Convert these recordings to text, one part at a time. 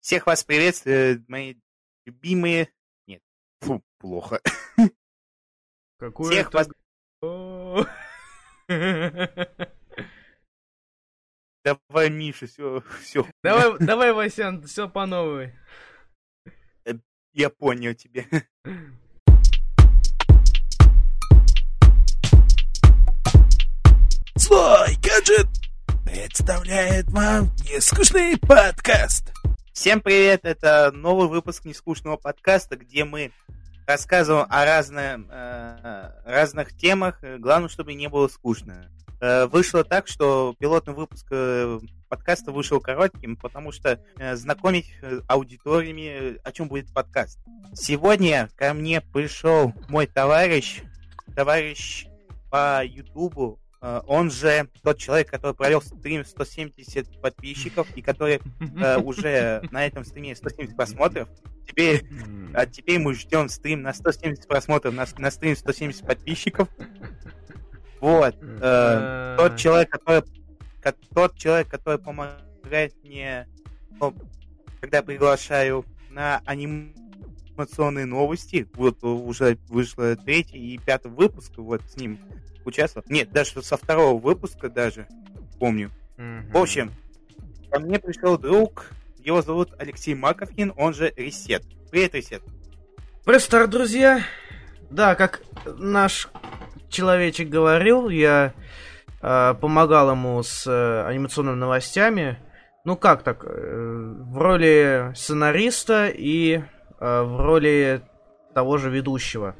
Всех вас приветствую, мои любимые... Нет, фу, плохо. Какое Всех вас... Давай, Миша, все, все. Давай, давай, Васян, все по новой. Я понял тебя. Злой гаджет представляет вам нескучный подкаст. Всем привет, это новый выпуск нескучного подкаста, где мы рассказываем о разных, э, разных темах, главное, чтобы не было скучно. Э, вышло так, что пилотный выпуск э, подкаста вышел коротким, потому что э, знакомить э, аудиториями, о чем будет подкаст. Сегодня ко мне пришел мой товарищ, товарищ по Ютубу, э, он же тот человек, который провел стрим 170 подписчиков и который э, уже на этом стриме 170 просмотров. Теперь, а теперь мы ждем стрим на 170 просмотров, на, на стрим 170 подписчиков. Вот. Э, тот человек, который ко- тот человек, который помогает мне, ну, когда приглашаю на анимационные новости, вот уже вышло третий и пятый выпуск, вот с ним участвовал. Нет, даже со второго выпуска даже, помню. В общем, ко мне пришел друг, его зовут Алексей Маковкин, он же Ресет. Привет, Ресет. Привет, друзья. Да, как наш человечек говорил, я э, помогал ему с э, анимационными новостями. Ну как так, э, в роли сценариста и э, в роли того же ведущего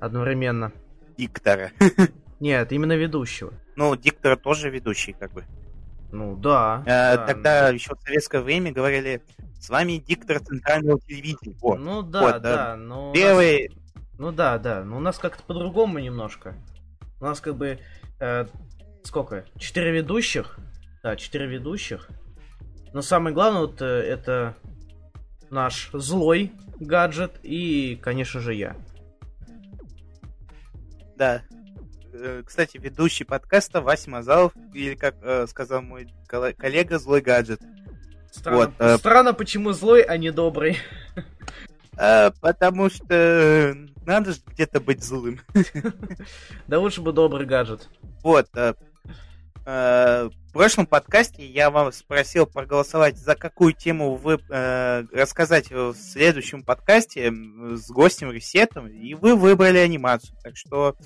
одновременно. Диктора. Нет, именно ведущего. Ну, диктор тоже ведущий, как бы. Ну да. Э, да, Тогда еще в советское время говорили, с вами диктор центрального телевидения. Вот. Ну да, вот, да, но... у нас- Первый, Ну да, да, но у нас как-то по-другому немножко. У нас как бы... э, сколько? Четыре ведущих? Да, четыре ведущих. Но самое главное вот э, это наш злой гаджет и, конечно же, я. Да. Э, Кстати, ведущий подкаста Вася Мазалов, или как э, сказал мой колле- коллега, злой гаджет. Странно, Вот, э, странно, почему злой, а не добрый. Э, потому что надо же где-то быть злым. Да лучше бы добрый гаджет. Вот. э, В прошлом подкасте я вам спросил проголосовать, за какую тему вы э, рассказать в следующем подкасте с гостем Ресетом, и вы выбрали анимацию. Так что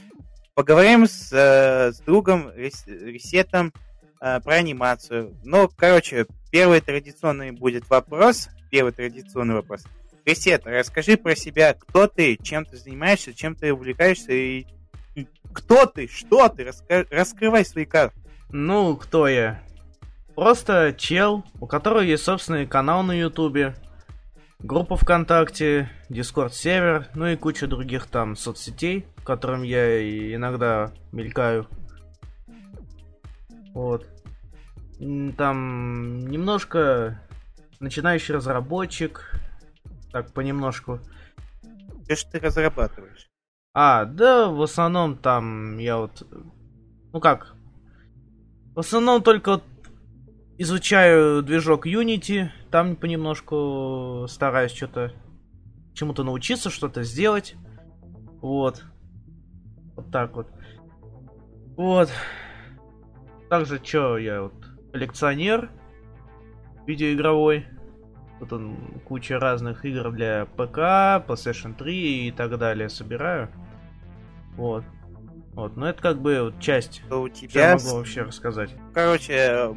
поговорим с, э, с другом Рес- Ресетом э, про анимацию. Ну, короче, первый традиционный будет вопрос. Первый традиционный вопрос. Ресет, расскажи про себя, кто ты, чем ты занимаешься, чем ты увлекаешься и кто ты, что ты, Раска- раскрывай свои карты. Ну, кто я? Просто чел, у которого есть собственный канал на Ютубе, группа ВКонтакте, Дискорд сервер, ну и куча других там соцсетей, в которым я иногда мелькаю. Вот. Там немножко начинающий разработчик, так понемножку. Что ж ты разрабатываешь? А, да, в основном там я вот... Ну как? В основном только вот изучаю движок Unity, там понемножку стараюсь что-то чему-то научиться, что-то сделать. Вот. Вот так вот. Вот. Также, что я вот коллекционер видеоигровой. Тут он куча разных игр для ПК, PlayStation 3 и так далее собираю. Вот. Вот, ну это как бы вот часть. Что у Что я тебя... могу вообще рассказать? Короче,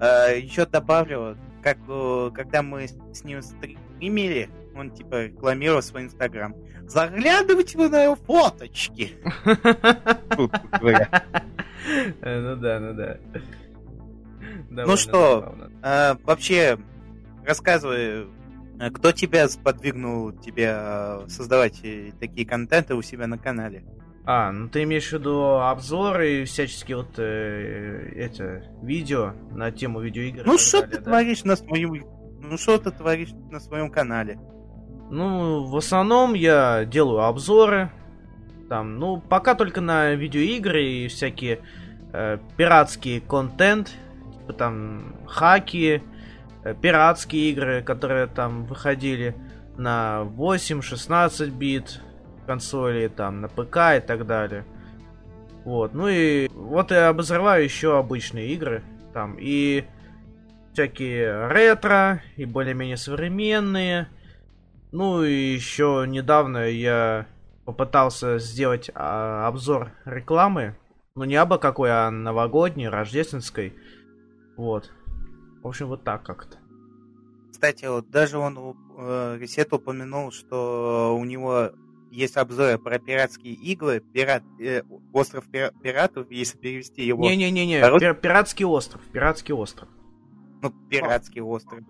еще добавлю, как э, когда мы с ним стримили, он типа рекламировал свой инстаграм. Заглядывайте вы на его фоточки. Э, Ну да, ну да. Ну что. А, Вообще, рассказывай, э, кто тебя сподвигнул тебя э, создавать э, такие контенты у себя на канале? А, ну ты имеешь в виду обзоры и всяческие вот э, это видео на тему видеоигр. Ну что ты да? творишь на своем... Ну что ты творишь на своем канале? Ну, в основном я делаю обзоры. Там, ну, пока только на видеоигры и всякие э, пиратские контент, типа там хаки, э, пиратские игры, которые там выходили на 8-16 бит консоли, там, на ПК и так далее. Вот, ну и вот я обозреваю еще обычные игры, там, и всякие ретро, и более-менее современные. Ну и еще недавно я попытался сделать а, обзор рекламы, ну не абы какой, а новогодней, рождественской. Вот. В общем, вот так как-то. Кстати, вот даже он, э, Ресет упомянул, что у него есть обзоры про пиратские иглы, пират, э, остров пира, пиратов, если перевести его. Не-не-не, Пир, пиратский остров, пиратский остров. Ну, пиратский О. остров.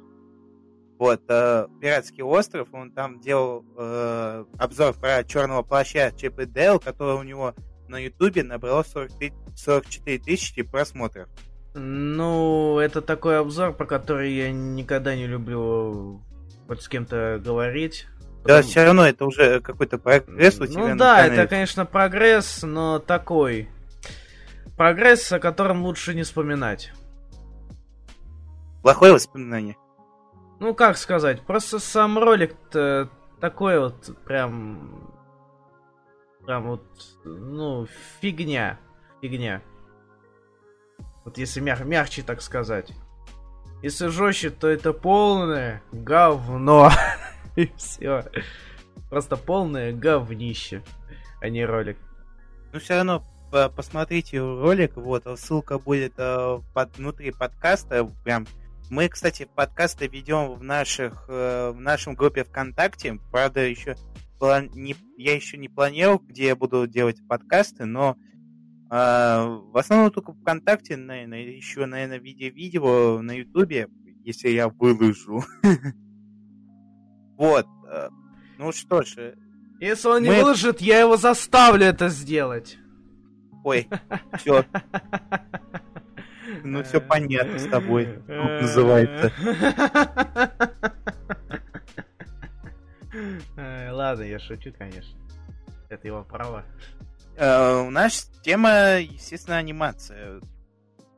Вот, э, пиратский остров, он там делал э, обзор про черного плаща Чип и Дейл, который у него на ютубе набрало 43, 44 тысячи просмотров. Ну, это такой обзор, про который я никогда не люблю вот с кем-то говорить. Да, все равно это уже какой-то прогресс у тебя. Ну да, это, конечно, прогресс, но такой. Прогресс, о котором лучше не вспоминать. Плохое воспоминание. Ну, как сказать, просто сам ролик-то такой вот прям... Прям вот, ну, фигня. Фигня. Вот если мяг мягче так сказать. Если жестче, то это полное говно. И все. Просто полное говнище, а не ролик. Ну, все равно посмотрите ролик, вот, ссылка будет э, под, внутри подкаста, прям мы, кстати, подкасты ведем в наших э, в нашем группе ВКонтакте. Правда, еще план... не... я еще не планировал, где я буду делать подкасты, но э, в основном только ВКонтакте, наверное, еще, наверное, видео-видео на Ютубе, если я выложу. Вот. Э, ну что ж. Э, Если он не мы... выложит, я его заставлю это сделать. Ой, все. Ну все понятно с тобой. называется. Ладно, я шучу, конечно. Это его право. Э, у нас тема, естественно, анимация.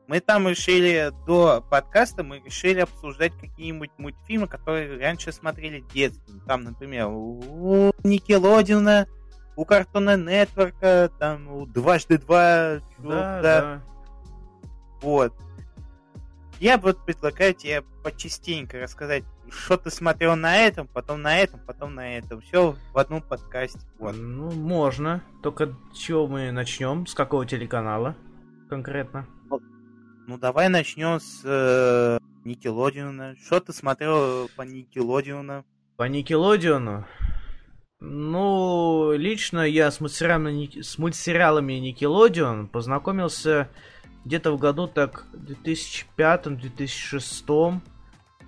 Мы там решили до подкаста, мы решили обсуждать какие-нибудь мультфильмы, которые раньше смотрели в детстве. Там, например, у Никелодина, у Картона Нетворка, там у Дважды Два. Да, да. Вот. Я вот предлагаю тебе почастенько рассказать, что ты смотрел на этом, потом на этом, потом на этом. Все в одном подкасте. Вот. Ну, можно. Только чего мы начнем? С какого телеканала конкретно? Ну, давай начнем с э, Никелодиона. Что ты смотрел по Никелодиону? По Никелодиону? Ну, лично я с мультсериалами, с мультсериалами Никелодион познакомился где-то в году так 2005-2006,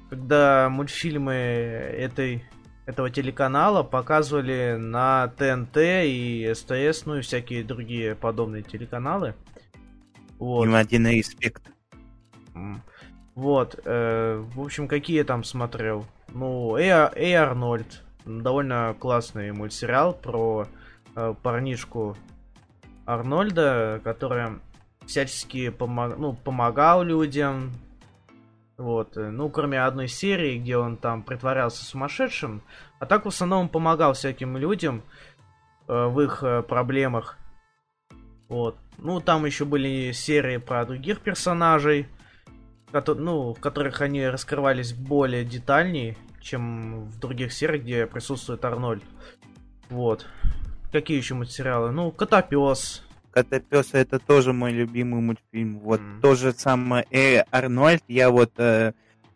когда мультфильмы этой, этого телеканала показывали на ТНТ и СТС, ну и всякие другие подобные телеканалы. Вот. Им один респект. Вот, э, в общем, какие я там смотрел? Ну, Эй, Эй Арнольд, довольно классный мультсериал про э, парнишку Арнольда, который всячески помог, ну, помогал людям. Вот, э, ну, кроме одной серии, где он там притворялся сумасшедшим, а так в основном помогал всяким людям э, в их э, проблемах. Вот. Ну, там еще были серии про других персонажей, которые, ну, в которых они раскрывались более детальнее, чем в других сериях, где присутствует Арнольд. Вот. Какие еще материалы? Ну, Котопес, Котопес это тоже мой любимый мультфильм. Вот mm. то же самое э, Арнольд, я вот э,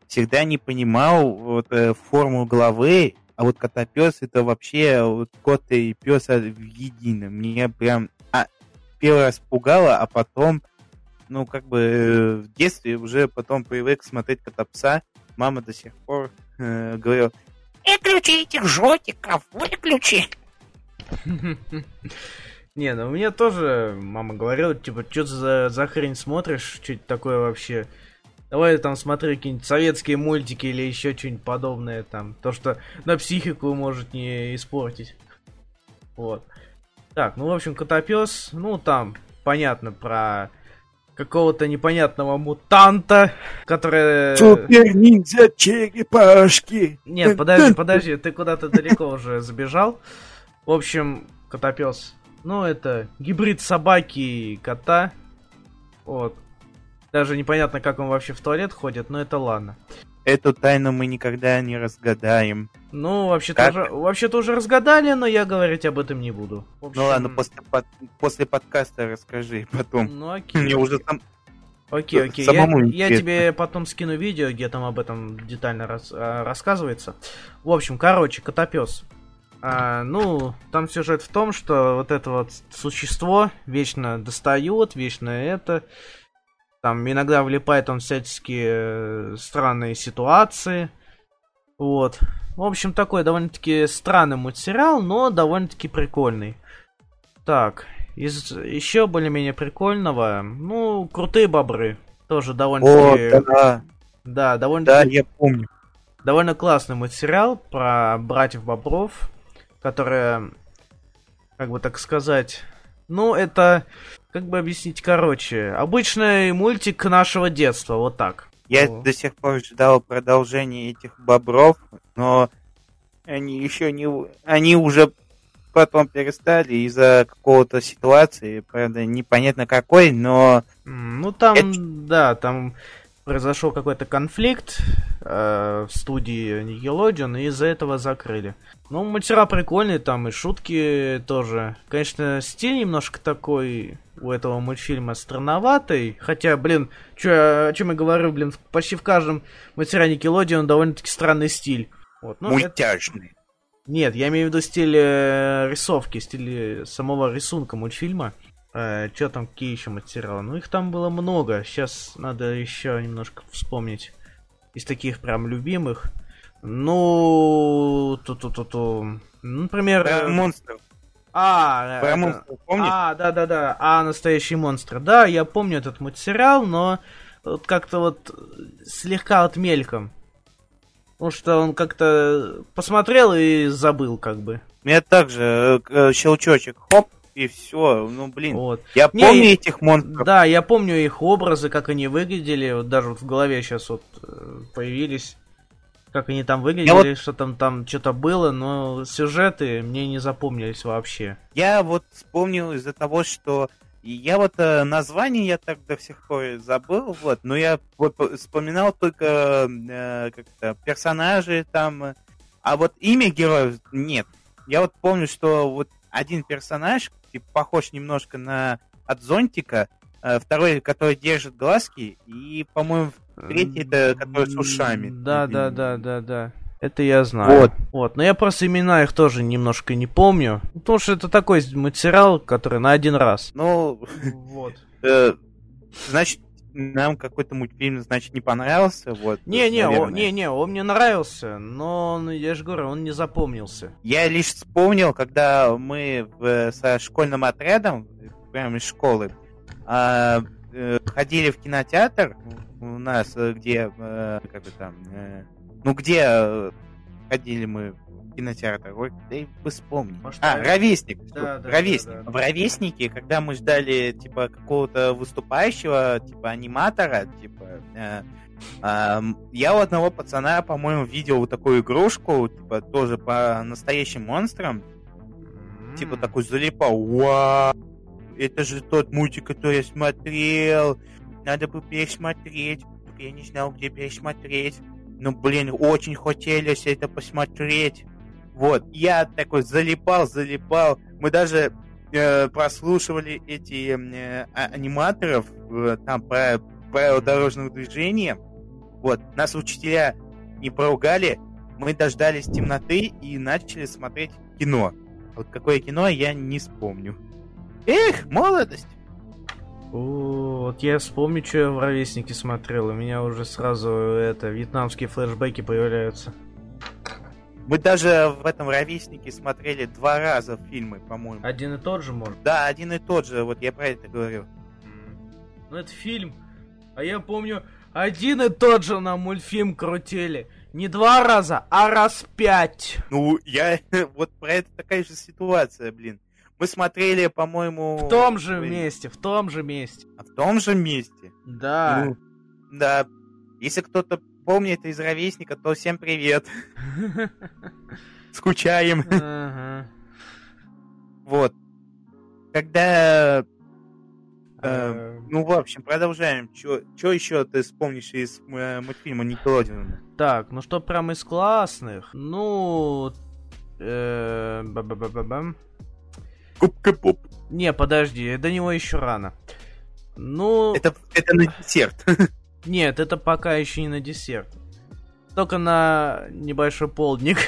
всегда не понимал вот э, форму головы, а вот Котопес это вообще вот кот и пес в едином. Мне прям а, первый раз пугало, а потом, ну как бы э, в детстве уже потом привык смотреть Котопса. Мама до сих пор э, говорила, выключи этих жотиков, выключи. Не, ну мне тоже мама говорила, типа, что за, за хрень смотришь, что это такое вообще? Давай там смотри какие-нибудь советские мультики или еще что-нибудь подобное там. То, что на психику может не испортить. Вот. Так, ну, в общем, Котопес, ну, там, понятно, про какого-то непонятного мутанта, который... Супер ниндзя черепашки. Нет, подожди, подожди, ты куда-то далеко уже забежал. В общем, котопес. Ну, это гибрид собаки и кота. Вот. Даже непонятно, как он вообще в туалет ходит, но это ладно. Эту тайну мы никогда не разгадаем. Ну, вообще-то уже, вообще-то уже разгадали, но я говорить об этом не буду. В общем, Ну ладно, после, под- после подкаста расскажи потом. Ну, окей. Мне уже там... Окей, окей. самому я, я тебе потом скину видео, где там об этом детально рас- а, рассказывается. В общем, короче, котопес. А, ну, там сюжет в том, что вот это вот существо вечно достает, вечно это. Там иногда влипает он в всяческие э, странные ситуации. Вот. В общем, такой довольно-таки странный мультсериал, но довольно-таки прикольный. Так, из еще более-менее прикольного, ну, крутые бобры. Тоже О, довольно-таки... да, Да, довольно да, я помню. довольно классный мультсериал про братьев Бобров, которые, как бы так сказать, ну, это, как бы объяснить короче, обычный мультик нашего детства, вот так. Я О. до сих пор ждал продолжения этих бобров, но они еще не... Они уже потом перестали из-за какого-то ситуации, правда, непонятно какой, но... Ну, там, Это- да, там произошел какой-то конфликт э, в студии Nickelodeon, и из-за этого закрыли. Ну, мультсериал прикольный, там и шутки тоже. Конечно, стиль немножко такой у этого мультфильма странноватый. Хотя, блин, чё, о чем я говорю, блин, почти в каждом мультсериале Nickelodeon довольно-таки странный стиль. Вот, ну, это- мультяшный. нет, я имею в виду стиль э, рисовки, стиль э, самого рисунка мультфильма. Что там, какие еще материалы? Ну, их там было много. Сейчас надо еще немножко вспомнить. Из таких прям любимых. Ну, ту-ту-ту-ту. Ну, Например... Про э, монстров. А, Про монстров, помнишь? а, да, да, да. А, настоящий монстр. Да, я помню этот мультсериал, но вот как-то вот слегка вот мельком. Потому что он как-то посмотрел и забыл, как бы. Меня также э, э, щелчочек, хоп, и все. Ну, блин, Вот. я Не, помню и- этих монстров. Да, я помню их образы, как они выглядели. Вот даже вот в голове сейчас вот э, появились. Как они там выглядели, что там там что-то было, но сюжеты мне не запомнились вообще. Я вот вспомнил из-за того, что и я вот э, название я так до сих пор забыл, вот, но я вот по- вспоминал только э, как-то персонажи там, а вот имя героев нет. Я вот помню, что вот один персонаж типа, похож немножко на от зонтика, э, второй, который держит глазки, и, по-моему, Третий это который с ушами. Да, да, да, да, да. Это я знаю. Вот. Вот. Но я просто имена их тоже немножко не помню. Потому что это такой материал, который на один раз. ну, Вот. э, значит, нам какой-то мультфильм, значит, не понравился, вот. Не-не, о- наверное. не-не, он мне нравился, но, я же говорю, он не запомнился. Я лишь вспомнил, когда мы в- со школьным отрядом, прямо из школы, а, э, ходили в кинотеатр у нас, э, где, э, как бы там, э, ну где э, ходили мы кинотеатр, ой, да и вы вспомните. Может, А, Ровес- Ровесник. Да, да, Ровесник. да, да. В Ровеснике, когда мы ждали, типа, какого-то выступающего, типа, аниматора, типа, э, Ам, я у одного пацана, по-моему, видел вот такую игрушку, типа, тоже по настоящим монстрам. Типа, М. такой залипал. Вау! Это же тот мультик, который я смотрел. Надо бы пересмотреть. Я не знал, где пересмотреть. Ну, блин, очень хотелось это посмотреть. Вот, я такой залипал, залипал. Мы даже э, прослушивали эти э, а- аниматоров э, там про правила дорожного движения. Вот, нас учителя не поругали, мы дождались темноты и начали смотреть кино. Вот какое кино, я не вспомню. Эх, молодость! О, Вот я вспомню, что я в ровеснике смотрел. У меня уже сразу это вьетнамские флешбеки появляются. Мы даже в этом ровеснике смотрели два раза фильмы, по-моему. Один и тот же, может. Да, один и тот же, вот я про это говорю. Ну это фильм. А я помню, один и тот же нам мультфильм крутили. Не два раза, а раз пять. Ну, я... Вот про это такая же ситуация, блин. Мы смотрели, по-моему... В том же месте, в том же месте. А в том же месте? Да. Ну, да. Если кто-то помнит из ровесника, то всем привет. Скучаем. Вот. Когда... э, Э, Ну, в общем, продолжаем. Что еще ты вспомнишь из э, мультфильма Никелодиона? Так, ну что прям из классных? Ну... э. Губка-поп. Не, подожди, до него еще рано. Ну, Это, это на десерт. нет, это пока еще не на десерт. Только на небольшой полдник.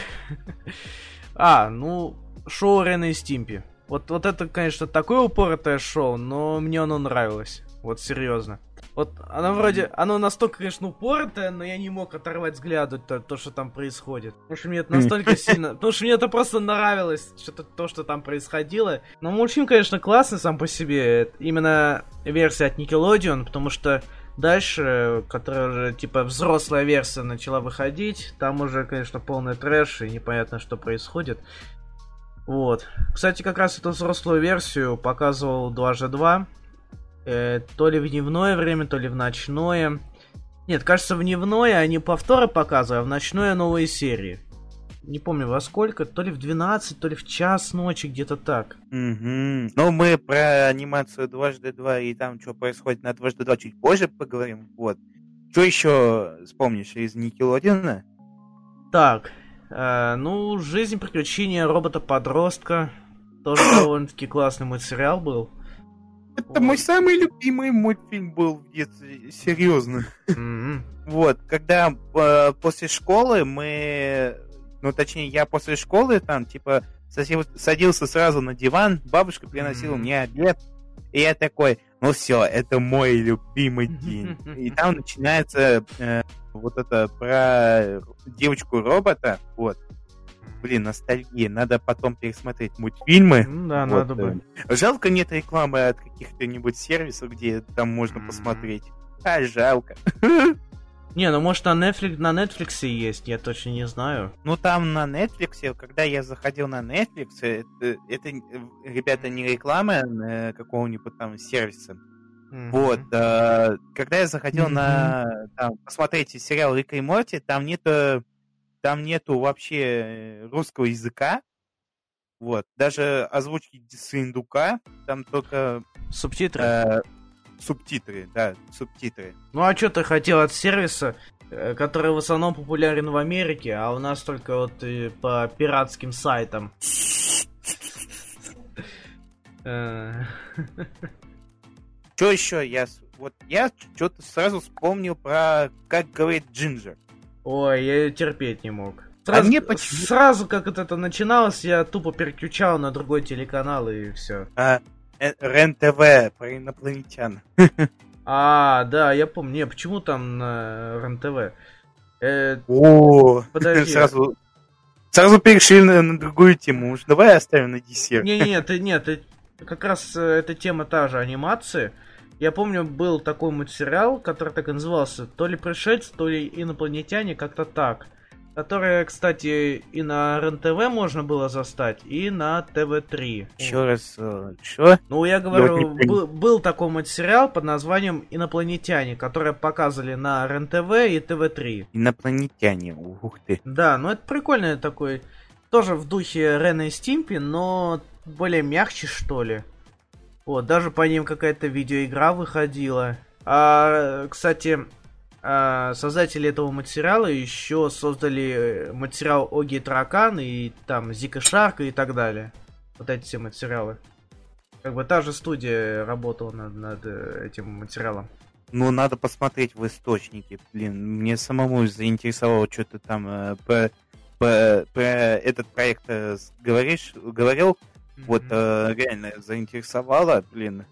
А, ну, шоу Рена и Стимпи. Вот, вот это, конечно, такое упоротое шоу, но мне оно нравилось. Вот серьезно. Вот оно вроде, оно настолько, конечно, упоротое, но я не мог оторвать взгляд от то, то, что там происходит. Потому что мне это настолько сильно... Потому что мне это просто нравилось, что-то то, что там происходило. Но мультфильм, конечно, классный сам по себе. Именно версия от Nickelodeon, потому что дальше, которая уже, типа, взрослая версия начала выходить, там уже, конечно, полный трэш и непонятно, что происходит. Вот. Кстати, как раз эту взрослую версию показывал 2G2. Э, то ли в дневное время, то ли в ночное. Нет, кажется, в дневное они повторы показывают, а в ночное новые серии. Не помню во сколько, то ли в 12, то ли в час ночи, где-то так. Мгм. Ну, мы про анимацию дважды два и там, что происходит на дважды два чуть позже поговорим. Вот. Что еще вспомнишь из Никелодиона? Так, э, ну, жизнь приключения робота-подростка. Тоже довольно-таки классный мультсериал был. Это мой самый любимый мультфильм был в детстве, серьезно. Мгм. Вот, когда э, после школы мы, ну точнее я после школы там типа сосил- садился сразу на диван, бабушка приносила Мгм. мне обед, и я такой, ну все, это мой любимый день. И там начинается э, вот это про девочку робота, вот. Блин, ностальгия. Надо потом пересмотреть мультфильмы. Ну Да, Вот, надо бы. э, Жалко нет рекламы от каких-то-нибудь сервисов, где там можно посмотреть. А, жалко. Не, ну может на Netflix, на Netflix есть, я точно не знаю. Ну, там на Netflix, когда я заходил на Netflix, это, это, э, ребята, не реклама э, какого-нибудь там сервиса. Мгм. Вот, э, когда я заходил на там, посмотреть сериал Рика и Морти, там нету, там нету вообще э, русского языка. Вот, даже озвучки с индука, там только Субтитры. э, субтитры, да, субтитры. Ну а что ты хотел от сервиса, э, который в основном популярен в Америке, а у нас только вот и по пиратским сайтам. Э, Что еще я... Вот я что-то сразу вспомнил про как говорит Джинджер. Ой, я её терпеть не мог. А Сразу, мне почему- сразу как это начиналось, я тупо переключал на другой телеканал и все. А, РЕН-ТВ про инопланетян. А, да, я помню. Не, почему там на РЕН-ТВ? Э, О, Подожди. сразу, сразу перешли на, на другую тему. Уж давай оставим на десерт. Ты, нет, ты- как раз э, эта тема та же анимации. Я помню, был такой мультсериал, который так и назывался, то ли пришельцы, то ли инопланетяне, как-то так. Который, кстати, и на РЕН-ТВ можно было застать, и на ТВ-3. Еще раз, э, что? Ну, я говорю, был, был такой мультсериал под названием «Инопланетяне», который показывали на РЕН-ТВ и ТВ-3. Инопланетяне, ух ты. Да, ну это прикольный такой, тоже в духе Рена и Стимпи, но более мягче, что ли. Вот, даже по ним какая-то видеоигра выходила. А, кстати, создатели этого материала еще создали э, материал Оги Таракан и там Зика Шарка и так далее. Вот эти все материалы. Как бы та же студия работала над, над э, этим материалом. Ну, надо посмотреть в источнике. Блин, мне самому заинтересовало, что ты там э, про, про- про этот проект э, говоришь, говорил. Вот э, реально заинтересовало, блин.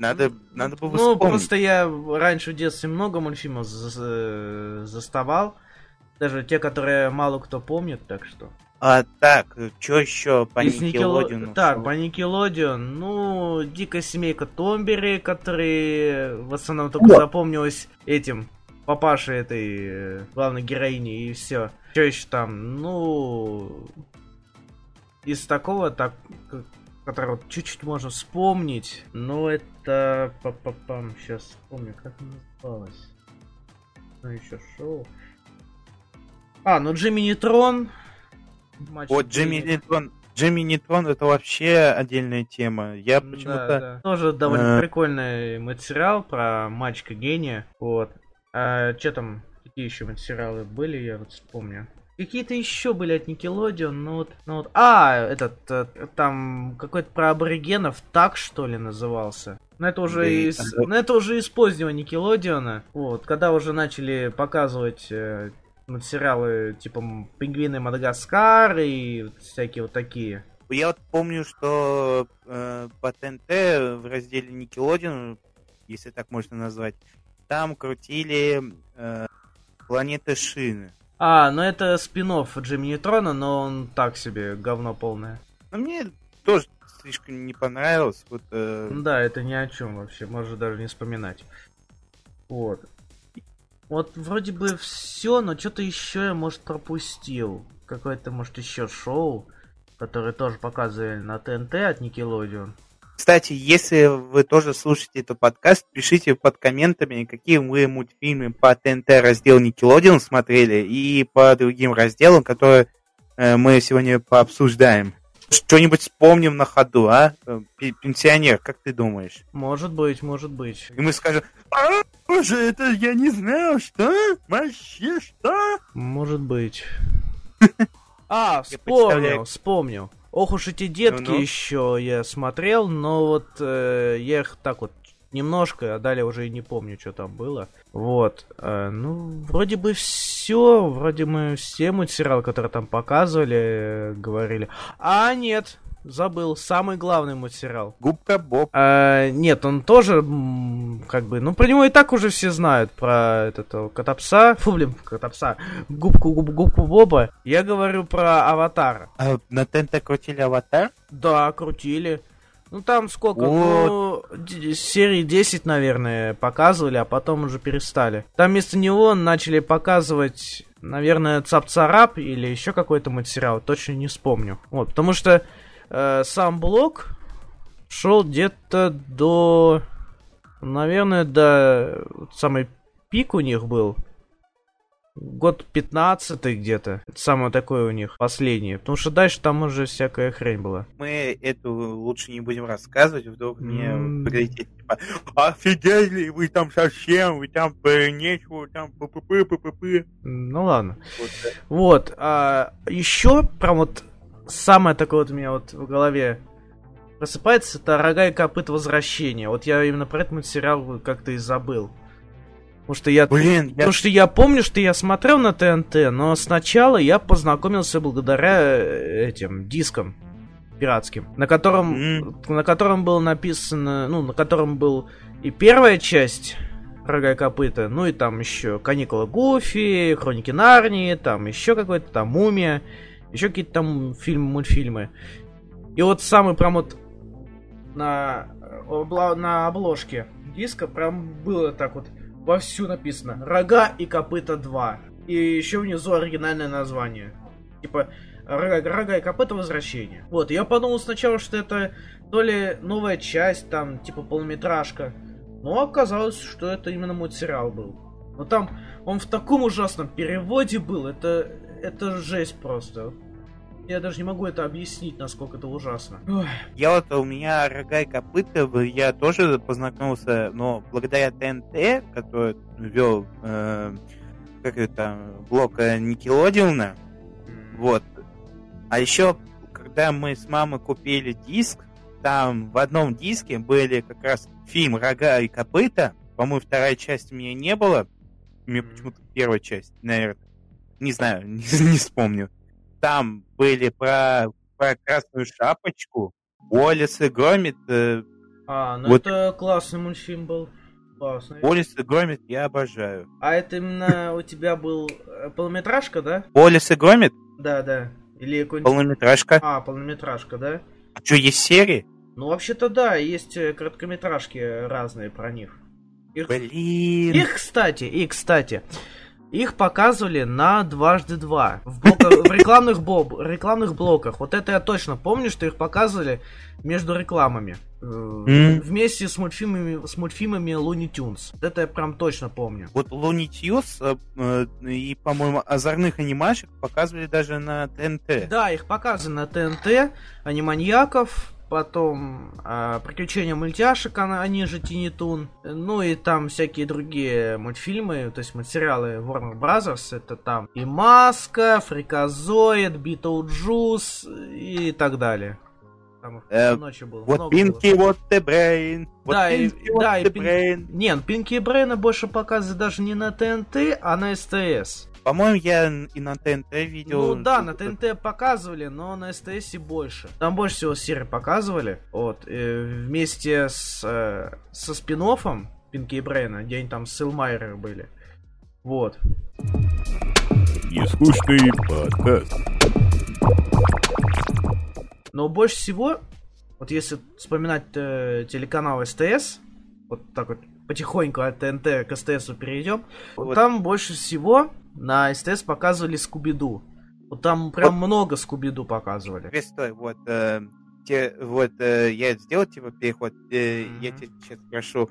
Надо, надо было Ну, вспомнить. просто я раньше в детстве много мультфильмов за- за- заставал. Даже те, которые мало кто помнит, так что. А так, что еще по Из Никело- Никелодеону? Так, по Никелодеон, ну, Дикая семейка Томбери, которые в основном только Да. запомнилась этим папашей этой э, главной героини и все. Что еще там? Ну, из такого, так, который чуть-чуть можно вспомнить, но это... Па-па-пам, сейчас вспомню, как она называлась. Ну, еще шоу. А, ну Джимми Нейтрон. Матч Вот Джимми. Нейтрон, Джимми Нейтрон это вообще отдельная тема. Я Да, почему-то... да. Тоже довольно э, прикольный материал про мальчика гения. Вот. А что там, какие еще материалы были, я вот вспомню. Какие-то еще были от Nickelodeon, ну вот, ну вот. А, этот, э, там, какой-то про аборигенов, так что ли, назывался. Но это уже Да, из, там- но это уже из позднего Никелодиона. Вот, когда уже начали показывать э, материалы, типа, Пингвины Мадагаскар и всякие вот такие. Я вот помню, что э, по ТНТ в разделе Nickelodeon, если так можно назвать, там крутили э, Планеты Шины. А, ну это спин Джимми Нейтрона, но он так себе, говно полное. Но мне тоже слишком не понравилось. Вот, э, Ну Да, это ни о чем вообще, можно даже не вспоминать. Вот. Вот вроде бы все, но что-то еще я, может, пропустил. Какое-то, может, еще шоу, которое тоже показывали на ТНТ от Nickelodeon. Кстати, если вы тоже слушаете этот подкаст, пишите под комментами, какие вы мультфильмы по ТНТ раздел Nickelodeon смотрели и по другим разделам, которые э, мы сегодня пообсуждаем. Что-нибудь вспомним на ходу, а? Э, пе- Пенсионер, как ты думаешь? Может быть, может быть. И мы скажем, а, боже, это я не знал, что? Вообще, что? Может быть. А, вспомнил, вспомнил. Ох уж эти детки Ну-ну. еще я смотрел, но вот э, я их так вот немножко, а далее уже и не помню, что там было. Вот. э, ну, вроде бы все, вроде мы все мультсериалы, которые там показывали, э, говорили. А, нет, забыл, самый главный мультсериал. Губка Боб. А, нет, он тоже, как бы, ну, про него и так уже все знают, про этого Котопса, фу, блин, Котопса, губку, губ, губку Боба. Я говорю про Аватара. А на ТНТ крутили Аватар? Да, крутили. Ну, там сколько, Вот. ну, серии 10, наверное, показывали, а потом уже перестали. Там вместо него начали показывать, наверное, Цап-Царап или еще какой-то мультсериал, точно не вспомню. Вот, потому что э, сам блок шел где-то до, наверное, вот самый пик у них был. Год 15 где-то. Это самое такое у них последнее. Потому что дальше там уже всякая хрень была. Мы эту лучше не будем рассказывать, вдруг мне М. прилетит, типа, офигели, вы там совсем, вы там э, нечего, там п-п-п, п-п-п. Ну ладно. Вот, да. Вот. А, еще прям вот самое такое вот у меня вот в голове просыпается, это рога и копыт возвращения. Вот я именно про этот мультсериал как-то и забыл. Потому что я... Блин, я Потому что я помню, что я смотрел на ТНТ, но сначала я познакомился благодаря э, этим дискам пиратским, на котором, М. на котором было написано, ну, на котором был и первая часть Рога и копыта, ну и там еще Каникулы Гуфи, Хроники Нарнии, там еще какой-то там Мумия, еще какие-то там фильмы, мультфильмы. И вот самый прям вот на, э, на обложке диска прям было так вот вовсю написано Рога и копыта 2. И еще внизу оригинальное название. Типа Рога, рога и копыта возвращение. Вот, я подумал сначала, что это то ли новая часть, там, типа полнометражка. Но оказалось, что это именно мультсериал был. Но там он в таком ужасном переводе был, это, это жесть просто. Я даже не могу это объяснить, насколько это ужасно. Ой. Я вот, у меня рога и копыта, я тоже познакомился, но благодаря ТНТ, который вел, э, как это, блок э, Никелодиона, вот. А еще, когда мы с мамой купили диск, там в одном диске были как раз фильм «Рога и копыта», по-моему, вторая часть у меня не было, у меня почему-то первая часть, наверное, не знаю, не, не вспомню. Там были про, про красную шапочку, Уоллес и Громит, э, А, ну Вот. это классный мультфильм был. Классный. Уоллес и Громит я обожаю. А это именно у тебя был э, полнометражка, да? Уоллес и Громит, Да, да. Или какой-нибудь... полнометражка. А, полнометражка, да? Что, есть серии? Ну, вообще-то да, есть э, короткометражки разные про них. Их, Блин. их, кстати, и, кстати, их показывали на дважды два в, блока- в рекламных, боб- рекламных блоках. Вот это я точно помню, что их показывали между рекламами. М. Вместе с мультфильмами, с мультфильмами Looney Tunes. Это я прям точно помню. Вот Looney Tunes э, э, и, по-моему, озорных анимашек показывали даже на ТНТ. Да, их показывали на ТНТ, аниманьяков, потом а, приключения мультяшек, а- они же Tiny Toon, ну и там всякие другие мультфильмы, то есть материалы Warner Brothers, это там и Маска, Фриказоид, Битлджус и так далее. Там Э, ночью было. Вот Пинки, вот The Brain. Вот Да, и- Пинки, вот да, и The Пин- Brain. Не, ну, Пинки и Брейна больше показывают даже не на ТНТ, а на СТС. По-моему, я и на ТНТ видел. Ну да, на ТНТ показывали, но на СТС больше. Там больше всего серий показывали. Вот. э, вместе с, э, со спин Пинки и Брейна, где они там с Элмайрой были. Вот. Нескучный подкаст. Но больше всего, вот если вспоминать э, телеканал СТС, вот так вот потихоньку от ТНТ к СТС перейдем, Вот. там больше всего на СТС показывали Скуби-Ду. Вот там прям много Скуби-Ду показывали. Теперь стой, вот, э, те, вот э, я сделал типа переход, э, я Мгм. тебя сейчас прошу,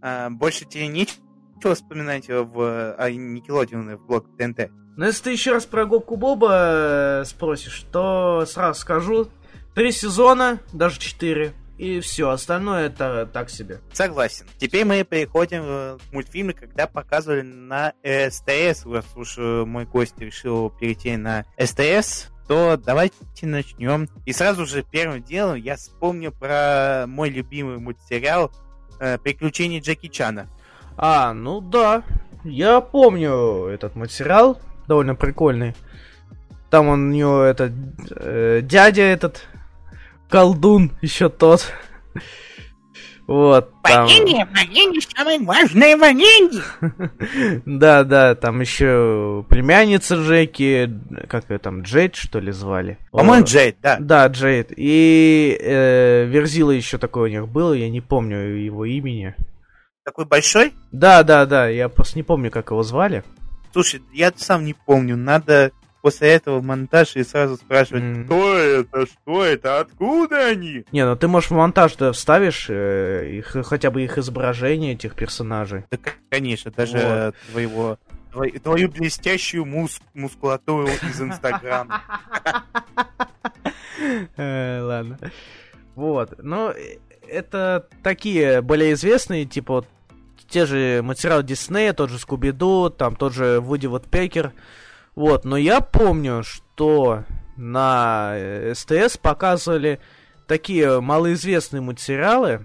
а, больше тебе нечего вспоминать э, в а, Никелодеоне в блок ТНТ? Но если ты еще раз про Губку Боба э, спросишь, то сразу скажу. Три сезона, даже четыре. И все, остальное это так себе. Согласен. Теперь мы переходим к мультфильму, когда показывали на СТС. Раз уж э, мой гость решил перейти на СТС, то давайте начнем. И сразу же первым делом я вспомнил про мой любимый мультсериал э, «Приключения Джеки Чана». А, ну да. Я помню этот материал. Довольно прикольный. Там он у него этот э, дядя этот колдун еще тот. Вот. Там... Варенье, варенье, самое важное варенье! Да, да, там еще племянница Джеки, как ее там, Джейд, что ли, звали? По-моему, Джейд, да. Да, Джейд. И э, Верзила еще такой у них был, я не помню его имени. Такой большой? Да, да, да, я просто не помню, как его звали. Слушай, я сам не помню. Надо после этого монтаж и сразу спрашивать, М. что это, что это, откуда они? Не, ну ты, можешь в монтаж да, вставишь э, их, хотя бы их изображение этих персонажей. Да, конечно, даже Вот. твоего твой- твою блестящую мус- мускулатуру из Инстаграма. Э, Ладно. Вот. Ну, это такие более известные, типа вот те же материалы Диснея, тот же Скуби-Ду, там тот же Вуди Вудпекер. Вот, но я помню, что на э, СТС показывали такие малоизвестные материалы,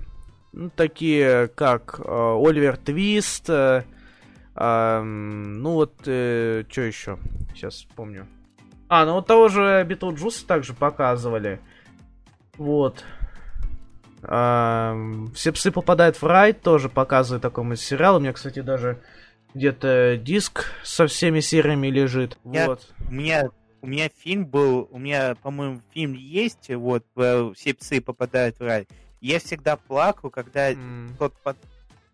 ну, такие как э, Оливер Твист, э, ам, ну вот, что еще? Сейчас вспомню. А, ну вот того же Битлджуса также показывали. Вот. Ам, Все псы попадают в рай, тоже показывает такой материал. У меня, кстати, даже где-то диск со всеми сериями лежит. Я- Вот. У меня у меня фильм был, у меня, по-моему, фильм есть, вот, э, все псы попадают в рай. Я всегда плакал, когда М. тот под-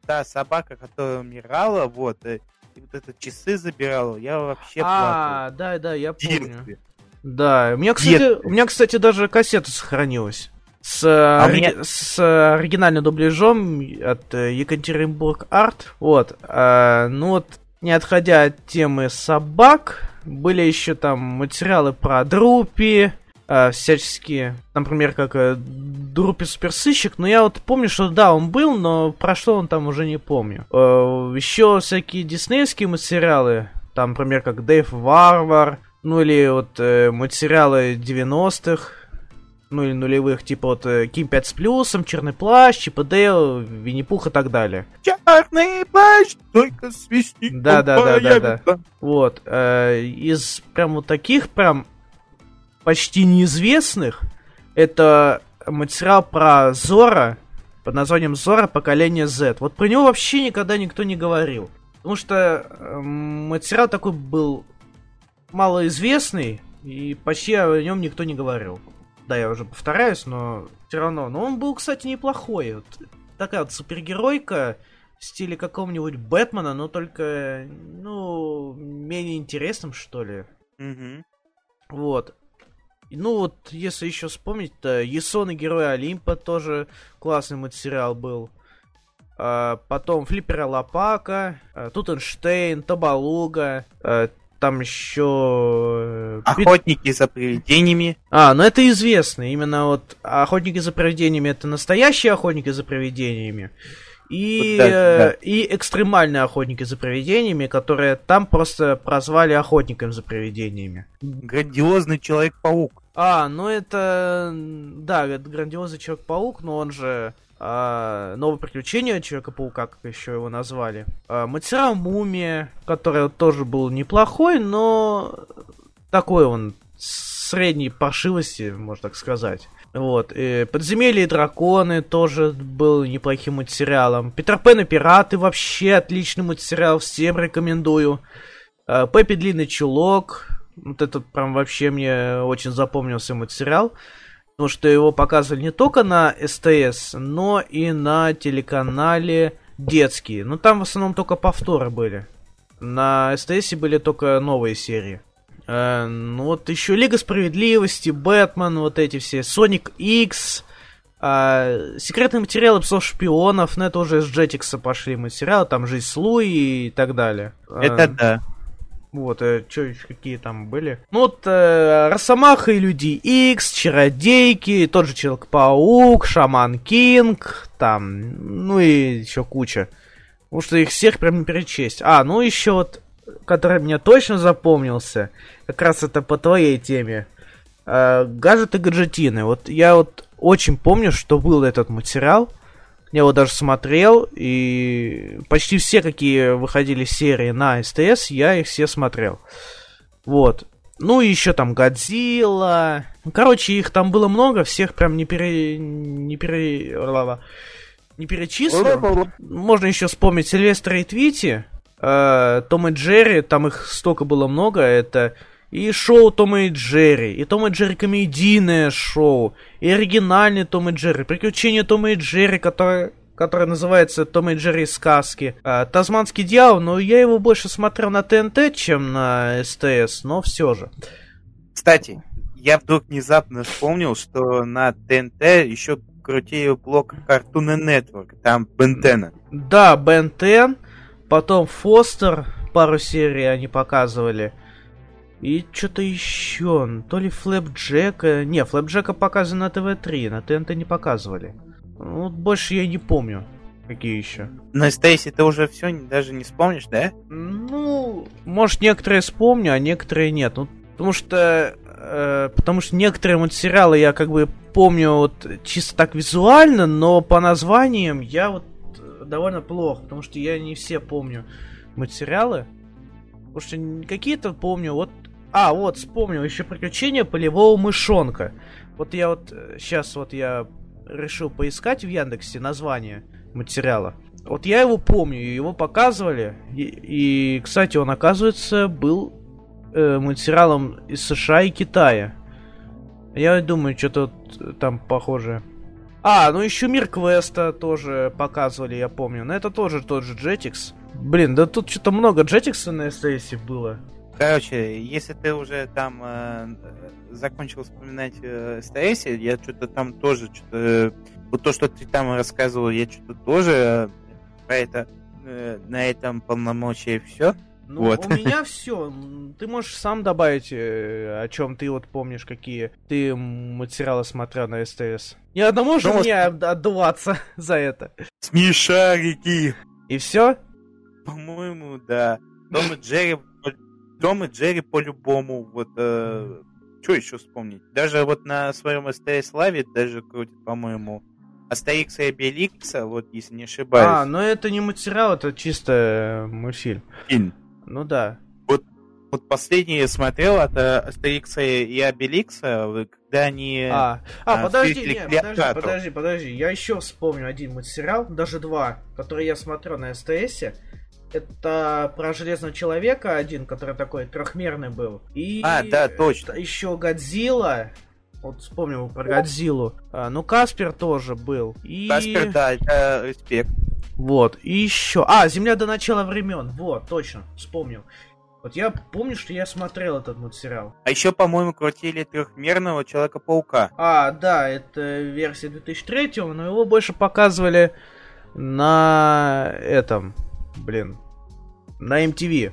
та собака, которая умирала, вот, э, и вот это часы забирала, я вообще А, да, да, я плакал. Помню. детстве. Да, у меня, кстати, Детстве. у меня, кстати, даже кассета сохранилась. С, А ори- меня- с оригинальным дубляжом от э, Екатеринбург Арт. Вот. а, ну вот, не отходя от темы собак, были еще там материалы про Друпи, а, всяческие. Например, как э, Друпи суперсыщик. Но я вот помню, что да, он был, но про что он там уже не помню. еще всякие диснеевские материалы. Там, например, как Дэйв Варвар. Ну или вот э, материалы 90-х, ну или нулевых, типа вот э, Ким 5 с плюсом, Черный плащ, Чип и Дейл, Винни-Пух и так далее. Черный плащ, только свистит. Да, да, да, да, да. Вот. э, из прям вот таких прям почти неизвестных, это материал про Зора, под названием Зора поколение Z. Вот про него вообще никогда никто не говорил. Потому что материал такой был малоизвестный, и почти о нем никто не говорил. Да, я уже повторяюсь, но все равно. Но он был, кстати, неплохой. Вот такая вот супергеройка, в стиле какого-нибудь Бэтмена, но только, ну, менее интересным, что ли. Мгм. Вот. Ну вот, если еще вспомнить, то Ясон и Герои Олимпа тоже классный мультсериал был. А, потом Флиппера Лопака, а, Тутенштейн, Табалуга, а, там еще... Охотники за привидениями. А, ну это известно. Именно вот охотники за привидениями это настоящие охотники за привидениями. И, Вот да, да. э, и экстремальные охотники за привидениями, которые там просто прозвали охотниками за привидениями. Грандиозный Человек-паук. А, ну это... Да, это грандиозный Человек-паук, но он же... а, новое приключение Человека-паука, как еще его назвали. А, Мультсериал Мумия, который тоже был неплохой, но такой он средней паршивости, можно так сказать. Вот. И Подземелье и драконы тоже был неплохим мультсериалом. Питер Пен и пираты вообще отличный мультсериал, всем рекомендую. А, Пеппи Длинный Чулок. Вот этот прям вообще мне очень запомнился мультсериал. Потому что его показывали не только на СТС, но и на телеканале детские. Но там в основном только повторы были. На СТС были только новые серии. Э, ну вот еще Лига Справедливости, Бэтмен, вот эти все, Соник X, секретные материалы псов шпионов, ну это уже с Джетикса пошли материалы, там Жизнь с и так далее. Это Э, да. Вот, что еще какие там были? Ну вот, э, Росомаха и Люди Икс, Чародейки, тот же Человек-паук, Шаман Кинг, там, ну и еще куча. Потому что их всех прям перечесть. А, ну еще вот, который мне точно запомнился, как раз это по твоей теме. Э, гаджеты гаджетины. Вот я вот очень помню, что был этот материал. Я его даже смотрел, и почти все, какие выходили серии на СТС, я их все смотрел. Вот. Ну и еще там Годзилла. Ну, Короче, их там было много, всех прям не пере... не пере... не перечислю. Можно еще вспомнить Сильвестра и Твити, э, Том и Джерри, там их столько было много, это и шоу Тома и Джерри, и Том и Джерри комедийное шоу, и оригинальный Том и Джерри, приключения Тома и Джерри, которое, которое называется Том и Джерри сказки, А, Тазманский дьявол, но я его больше смотрел на ТНТ, чем на СТС, но все же. Кстати, я вдруг внезапно вспомнил, что на ТНТ еще крутее блок Cartoon Network, там Бентена. Да, Бен Тен, потом Фостер, пару серий они показывали. И что-то еще, то ли Флэпджека... Не, Флэпджека показывали на ТВ-3, на ТНТ не показывали. Ну, Вот больше я не помню. Какие еще? На Стейси ты уже все даже не вспомнишь, да? Ну, может, некоторые вспомню, а некоторые нет. Ну, потому что... э, потому что некоторые мультсериалы я как бы помню вот чисто так визуально, но по названиям я вот э, довольно плохо, потому что я не все помню мультсериалы. Потому что какие-то помню, вот... А, вот, вспомнил, еще приключения полевого мышонка. Вот я вот сейчас вот я решил поискать в Яндексе название материала. Вот я его помню, его показывали. И, и, кстати, он, оказывается, был э, мультсериалом из США и Китая. Я думаю, что-то вот там похоже. А, ну еще Мир Квеста тоже показывали, я помню. Но это тоже тот же Jetix. Блин, да тут что-то много Jetix на СТС было. Короче, если ты уже там э, э, закончил вспоминать э, СТС, я что-то там тоже, что-то... Вот то, что ты там рассказывал, я что-то тоже э, про это... э, на этом полномочия все. Ну, Вот. у меня все. Ты можешь сам добавить, э, о чем ты вот помнишь, какие ты материалы смотрел на СТС. Ни одному же Ну, мне от- отдуваться за это. Смешарики! И все? По-моему, да. Том и Джерри... Том и Джерри по-любому. Вот... что еще вспомнить? Даже вот на своем СТС Лаве даже крутит, по-моему, Астерикса и Обеликса, вот если не А, ошибаюсь. ну это не материал, это чисто э, мультфильм. фильм. Ну да. Вот последний я смотрел, это Астерикса и Обеликса, вот когда они... А, а, а, подожди, не, подожди, подожди, подожди. Я еще вспомню один мультсериал, даже два, который я смотрел на СТС. Это про Железного Человека один, который такой трехмерный был. И А, да, точно. Еще Годзилла. Вот вспомнил про Годзиллу. А, ну, Каспер тоже был. И... Каспер, да, это респект. Вот, и еще... А, Земля до начала времен. Вот, точно, вспомнил. Вот я помню, что я смотрел этот мультсериал. А еще, по-моему, крутили трехмерного Человека-паука. А, да, это версия 2003, но его больше показывали на этом, блин, на MTV.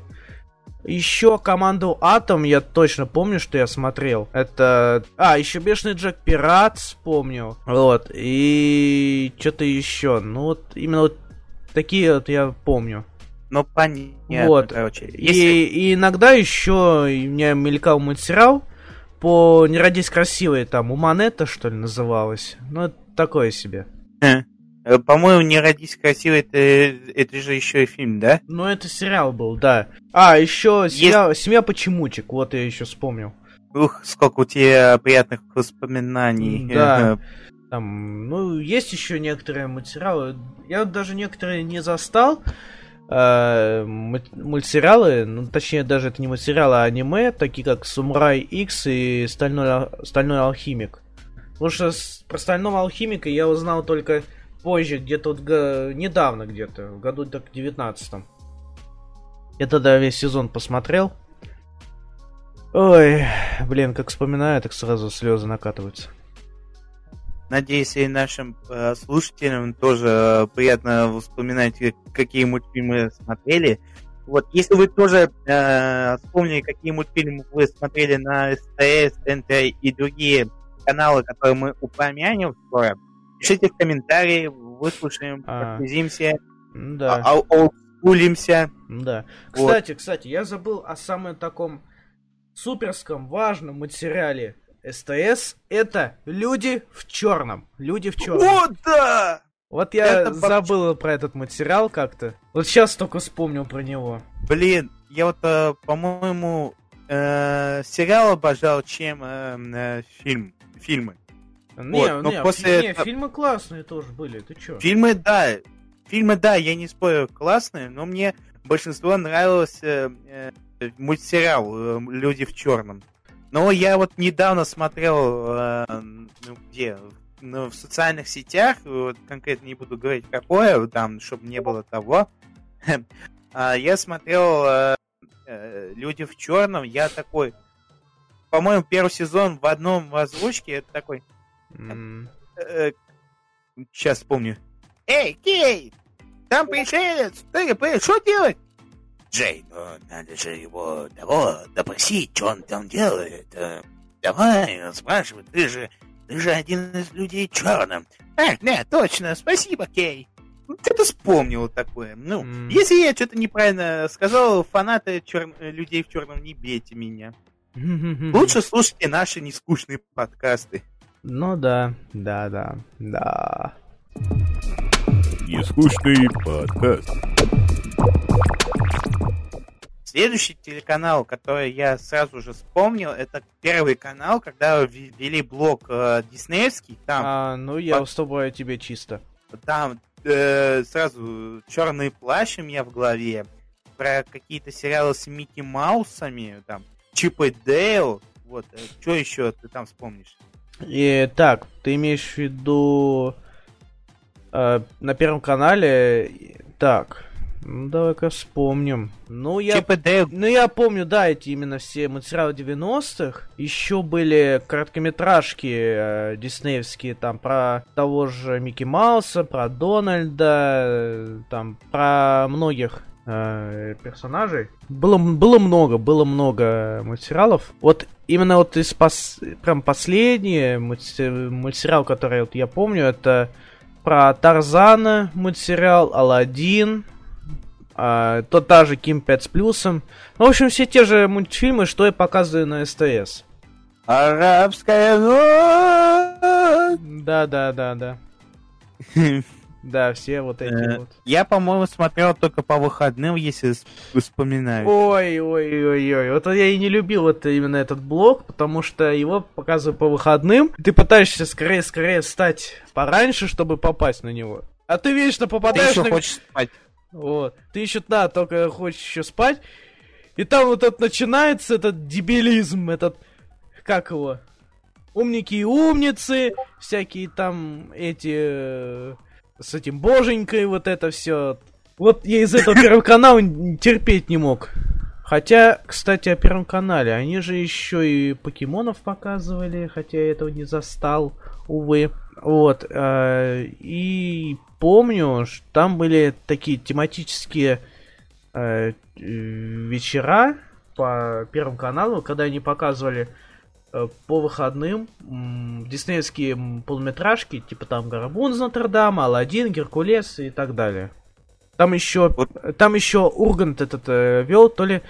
Еще команду Атом я точно помню, что я смотрел. Это... А, еще Бешеный Джек Пират вспомнил. Вот. И что-то еще. Ну вот именно вот такие вот я помню. Ну, понятно, Вот. короче. И, Если... и иногда еще у меня мелькал мультсериал по «Не родись красивой», там, у Манетта, что ли, называлось. Ну, это такое себе. Э, По-моему, «Не родись красивой» это, это же еще и фильм, да? Ну, это сериал был, да. А, еще семья, «Семья почемучек», вот я еще вспомнил. Ух, сколько у тебя приятных воспоминаний. Да. Там, ну, есть еще некоторые мультсериалы. Я даже некоторые не застал. э, мульт- мультсериалы, ну, точнее, даже это не мультсериалы, а аниме, такие как Самурай X и Стальной, Ал- Стальной Алхимик. Потому что с- про Стального Алхимика я узнал только позже, где-то вот недавно где-то, в году так 19 Я тогда весь сезон посмотрел. Ой, блин, как вспоминаю, так сразу слезы накатываются. Надеюсь, и нашим э, слушателям тоже э, приятно вспоминать, как- какие мультфильмы смотрели. Вот, если вы тоже э, вспомнили, какие мультфильмы вы смотрели на СТС, НТ и другие каналы, которые мы упомянем скоро, пишите комментарии, выслушаем, А. подписимся, Да. а- а- олдскулимся. Да. Вот. Кстати, кстати, я забыл о самом таком суперском важном материале СТС. Это люди в черном. Люди в черном. О, да! Вот я это забыл про этот материал как-то. Вот сейчас только вспомнил про него. Блин, я вот, э, по-моему, э, сериал обожал, чем э, э, фильм, фильмы. Не, но не, после не, этого- фильмы классные тоже были. Ты чё? Фильмы, да, фильмы, да, я не спорю, классные, но мне большинство нравилось э, э, мультсериал э, «Люди в черном». Но я вот недавно смотрел, э, ну, где, ну, в социальных сетях, вот конкретно не буду говорить какое, там, чтобы не было того, А, я смотрел э, э, «Люди в черном», я такой, по-моему, первый сезон в одном озвучке, это такой, сейчас вспомню. Эй, Кей! Там пришелец! Ты, что делать? Джей, ну надо же его того допросить, что он там делает. Э, Давай, спрашивай, ты же, ты же один из людей черным. Ах, да, точно, спасибо, Кей. Ну, Что-то вспомнил такое. Ну, М. если я что-то неправильно сказал, фанаты чер- людей в черном не бейте меня. Лучше слушайте наши нескучные подкасты. Ну да, да, да, да. Нескучный подкаст. Следующий телеканал, который я сразу же вспомнил, это первый канал, когда вве- ввели блок э, диснеевский. Там А, ну я По- уступаю тебе чисто. Там э, сразу черный плащ у меня в голове. Про какие-то сериалы с Микки Маусами, там, Чип и Дейл. Вот, что еще ты там вспомнишь? И так, ты имеешь в виду э, на первом канале. Так, ну давай-ка вспомним. Ну я. Дейл. Ну, я помню, да, эти именно все материалы 90-х. Еще были короткометражки э, диснеевские, там, про того же Микки Мауса, про Дональда, э, там, про многих э, персонажей. Было, было много, было много мультсериалов. Вот именно вот из пос... прям последний мультсериал, который вот я помню, это про Тарзана мультсериал, Алладин, а, то та же Ким 5 с плюсом. Ну, в общем, все те же мультфильмы, что я показываю на СТС. Арабская ночь. Да, да, да, да. Да, все вот эти Э, вот. Я, по-моему, смотрел только по выходным, если вспоминаю. Ой, ой, ой, ой. Вот я и не любил вот именно этот блок, потому что его показывают по выходным. Ты пытаешься скорее, скорее встать пораньше, чтобы попасть на него. А ты вечно Ты попадаешь еще на... хочешь спать? Вот. Ты еще, да, только хочешь еще спать. И там вот это начинается этот дебилизм, этот... Как его? Умники и умницы, всякие там эти... с этим боженькой, вот это все. Вот я из этого первого канала терпеть не мог. Хотя, кстати, о Первом канале, они же еще и покемонов показывали, хотя я этого не застал, увы. Вот, э, и помню, что там были такие тематические э, вечера по Первому каналу, когда они показывали по выходным диснеевские полнометражки, типа там Гарабун из Нотр-Дама, Алладин, Геркулес и так далее. Там еще, там еще Ургант этот э, вел, то ли,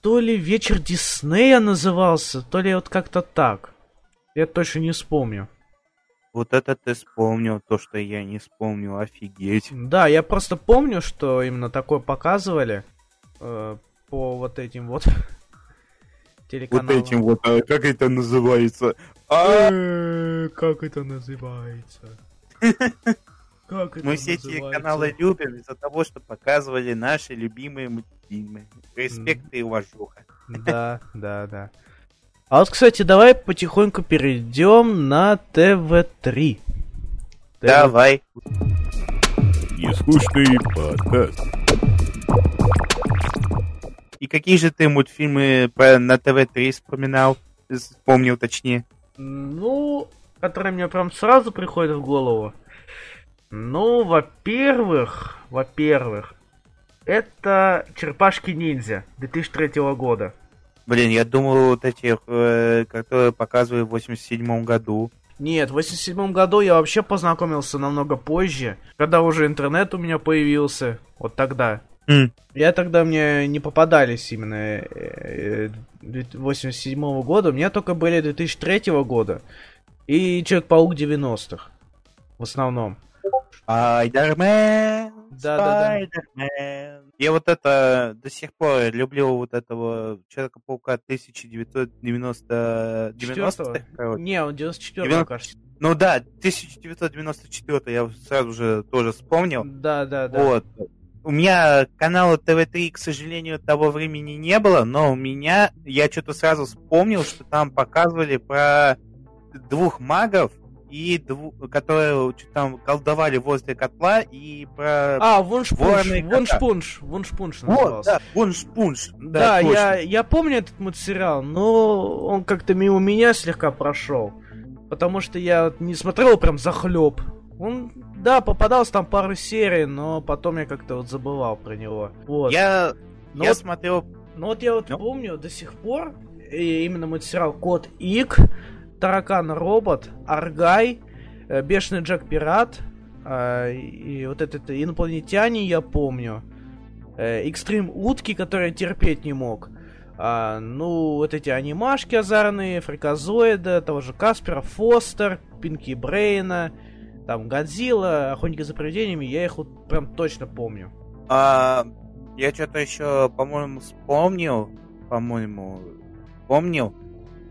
то ли вечер Диснея назывался, то ли вот как-то так. Я точно не вспомню. Вот это ты вспомнил, то, что я не вспомнил, офигеть. Да, я просто помню, что именно такое показывали э, по вот этим вот телеканалам. Вот этим вот, а как это называется? А, Э, Как это называется? Как это Мы все эти каналы любим из-за того, что показывали наши любимые мультфильмы. Респект и уважуха. Да, да, да. А вот, кстати, давай потихоньку перейдем на ТВ-3. Давай. Нескучный подкаст. И какие же ты мультфильмы про- на ТВ-3 вспоминал? Вспомнил точнее. Ну, которые мне прям сразу приходят в голову. Ну, во-первых, во-первых, это Черепашки-ниндзя 2003 года. Блин, я думал, вот эти, э, которые показывали в 87 году. Нет, в 87 году я вообще познакомился намного позже, когда уже интернет у меня появился. Вот тогда. М. Я тогда мне не попадались именно э, э, 87 года, у меня только были 2003 года и Человек-паук 90-х. В основном. Спайдермен, Да-да-да. Спайдермен. Я вот это до сих пор люблю вот этого Человека-паука 1990 Четвёртого? 90 короче. Не, он 94 Девяносто- кажется. Ну да, 1994 я сразу же тоже вспомнил. Да, да, да. Вот. У меня канала ТВ-3, к сожалению, того времени не было, но у меня, я что-то сразу вспомнил, что там показывали про двух магов, и дву- которые что-то там колдовали возле котла, и про... А, Вуншпунш. Вуншпунш, Вуншпунш назывался. да, пунш-пунш. Да, точно. я, я помню этот мультсериал, но он как-то мимо меня слегка прошел. Потому что я не смотрел прям захлеб. Он, да, попадался там пару серий, но потом я как-то вот забывал про него. Вот. Я, Но я вот- смотрел... Ну вот я вот Ну. помню до сих пор, и именно мультсериал Кот Ик, Таракан Робот, Аргай, э, Бешеный Джек Пират, а, и вот этот инопланетяне я помню. Э, Экстрим Утки, который я терпеть не мог. А, ну, вот эти анимашки азарные, Фриказоида, того же Каспера, Фостер, Пинки Брейна, там Годзилла, Охотники за привидениями, я их вот прям точно помню. А, я что-то еще, по-моему, вспомнил. По-моему, помнил.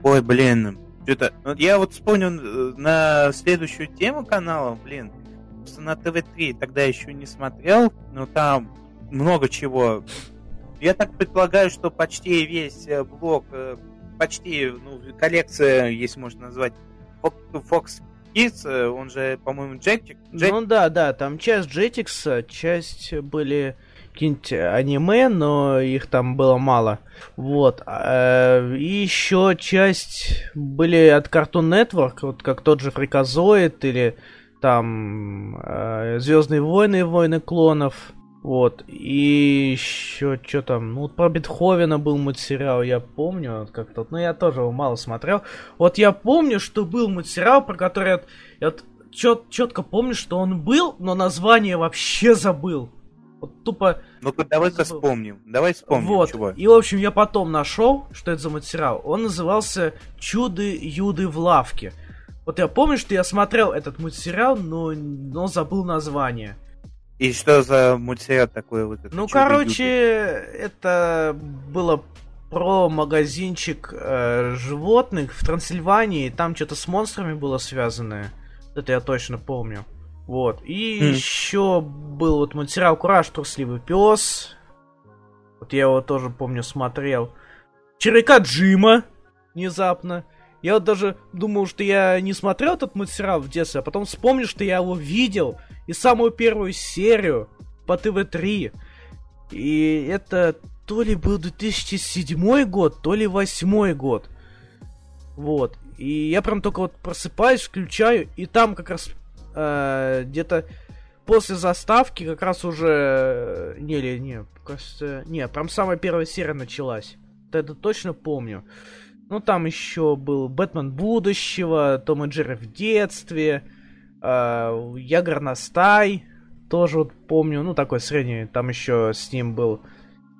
Ой, блин. Что-то. Я вот вспомнил э, на следующую тему канала, блин. Просто на ТВ-3 тогда еще не смотрел, но там много чего. Я так предполагаю, что почти весь э, блок, э, почти, ну, коллекция, если можно назвать, Fox Kids, э, он же, по-моему, Джетик. Ну да, да, там часть Джетикса, часть были какие-нибудь аниме, но их там было мало. Вот. а, И еще часть были от Cartoon Network, вот как тот же Фриказоид или там Звездные войны, войны клонов. Вот. И еще что там, ну, про Бетховена был мультсериал, я помню, как-то, но я тоже его мало смотрел. Вот я помню, что был мультсериал, про который я, я четко помню, что он был, но название вообще забыл. Вот тупо Ну-ка, давай-ка вспомним. Давай вспомним, вот. чего. И, в общем, я потом нашел, что это за мультсериал. Он назывался «Чуды-юды в лавке». Вот я помню, что я смотрел этот мультсериал, но, но забыл название. И что за мультсериал такой вот этот? Ну, «Чудо короче, Юдо»? это было про магазинчик э, животных в Трансильвании. Там что-то с монстрами было связанное. Это я точно помню. Вот. И Мгм. еще был вот мультсериал Кураж, трусливый пес. Вот я его тоже помню смотрел. Червяка Джима внезапно. Я вот даже думал, что я не смотрел этот мультсериал в детстве, а потом вспомнил, что я его видел. И самую первую серию по ТВ-3. И это то ли был 2007 год, то ли 2008 год. Вот. И я прям только вот просыпаюсь, включаю, и там как раз э, где-то после заставки как раз уже... Не, не, не, кажется... Не, прям самая первая серия началась. Это точно помню. Ну, там еще был Бэтмен будущего, Том и Джерри в детстве, э, Я Горностай, тоже вот помню, ну, такой средний, там еще с ним был,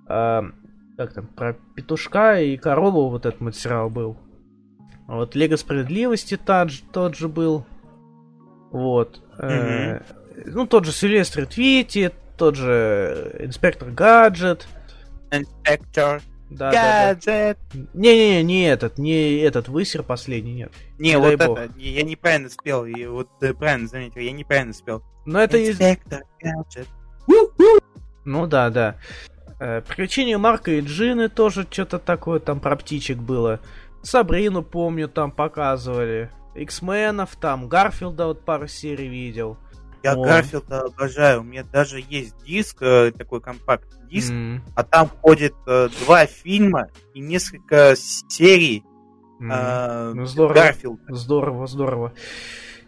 э, как там, про петушка и корову вот этот материал был. Вот Лего Справедливости тот же, тот же был. Вот. Э, ну, тот же Сильвестр Твити, тот же Инспектор Гаджет. Инспектор Да, да, да. Гаджет. Не-не-не, не этот, не этот высер последний, нет. Не, Не вот бог. это, не- я неправильно спел, и вот ты правильно заметил, я неправильно спел. Но это из... Инспектор Гаджет. Ну да, да. Э, Приключения Марка и Джины тоже что-то такое там про птичек было. Сабрину, помню, там показывали. X-менов там, Гарфилда вот пару серий видел. Я О. Гарфилда обожаю, у меня даже есть диск, э, такой компакт-диск, М, а там входит э, два фильма и несколько серий м. э, Ну, здорово. Гарфилда. Здорово, здорово.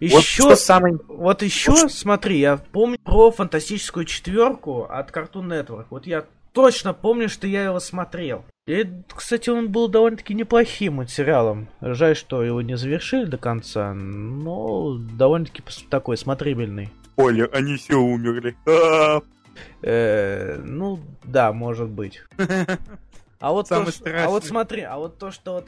Вот Еще, что самое... вот еще, смотри, я помню про фантастическую четверку от Cartoon Network. Вот я точно помню, что я его смотрел. И, кстати, он был довольно-таки неплохим материалом. Жаль, что его не завершили до конца, но довольно-таки такой смотрибельный. Оля, они все умерли. А, Э, ну, да, может быть. А вот, то, Самый что- а вот страшный. смотри, а вот то, что вот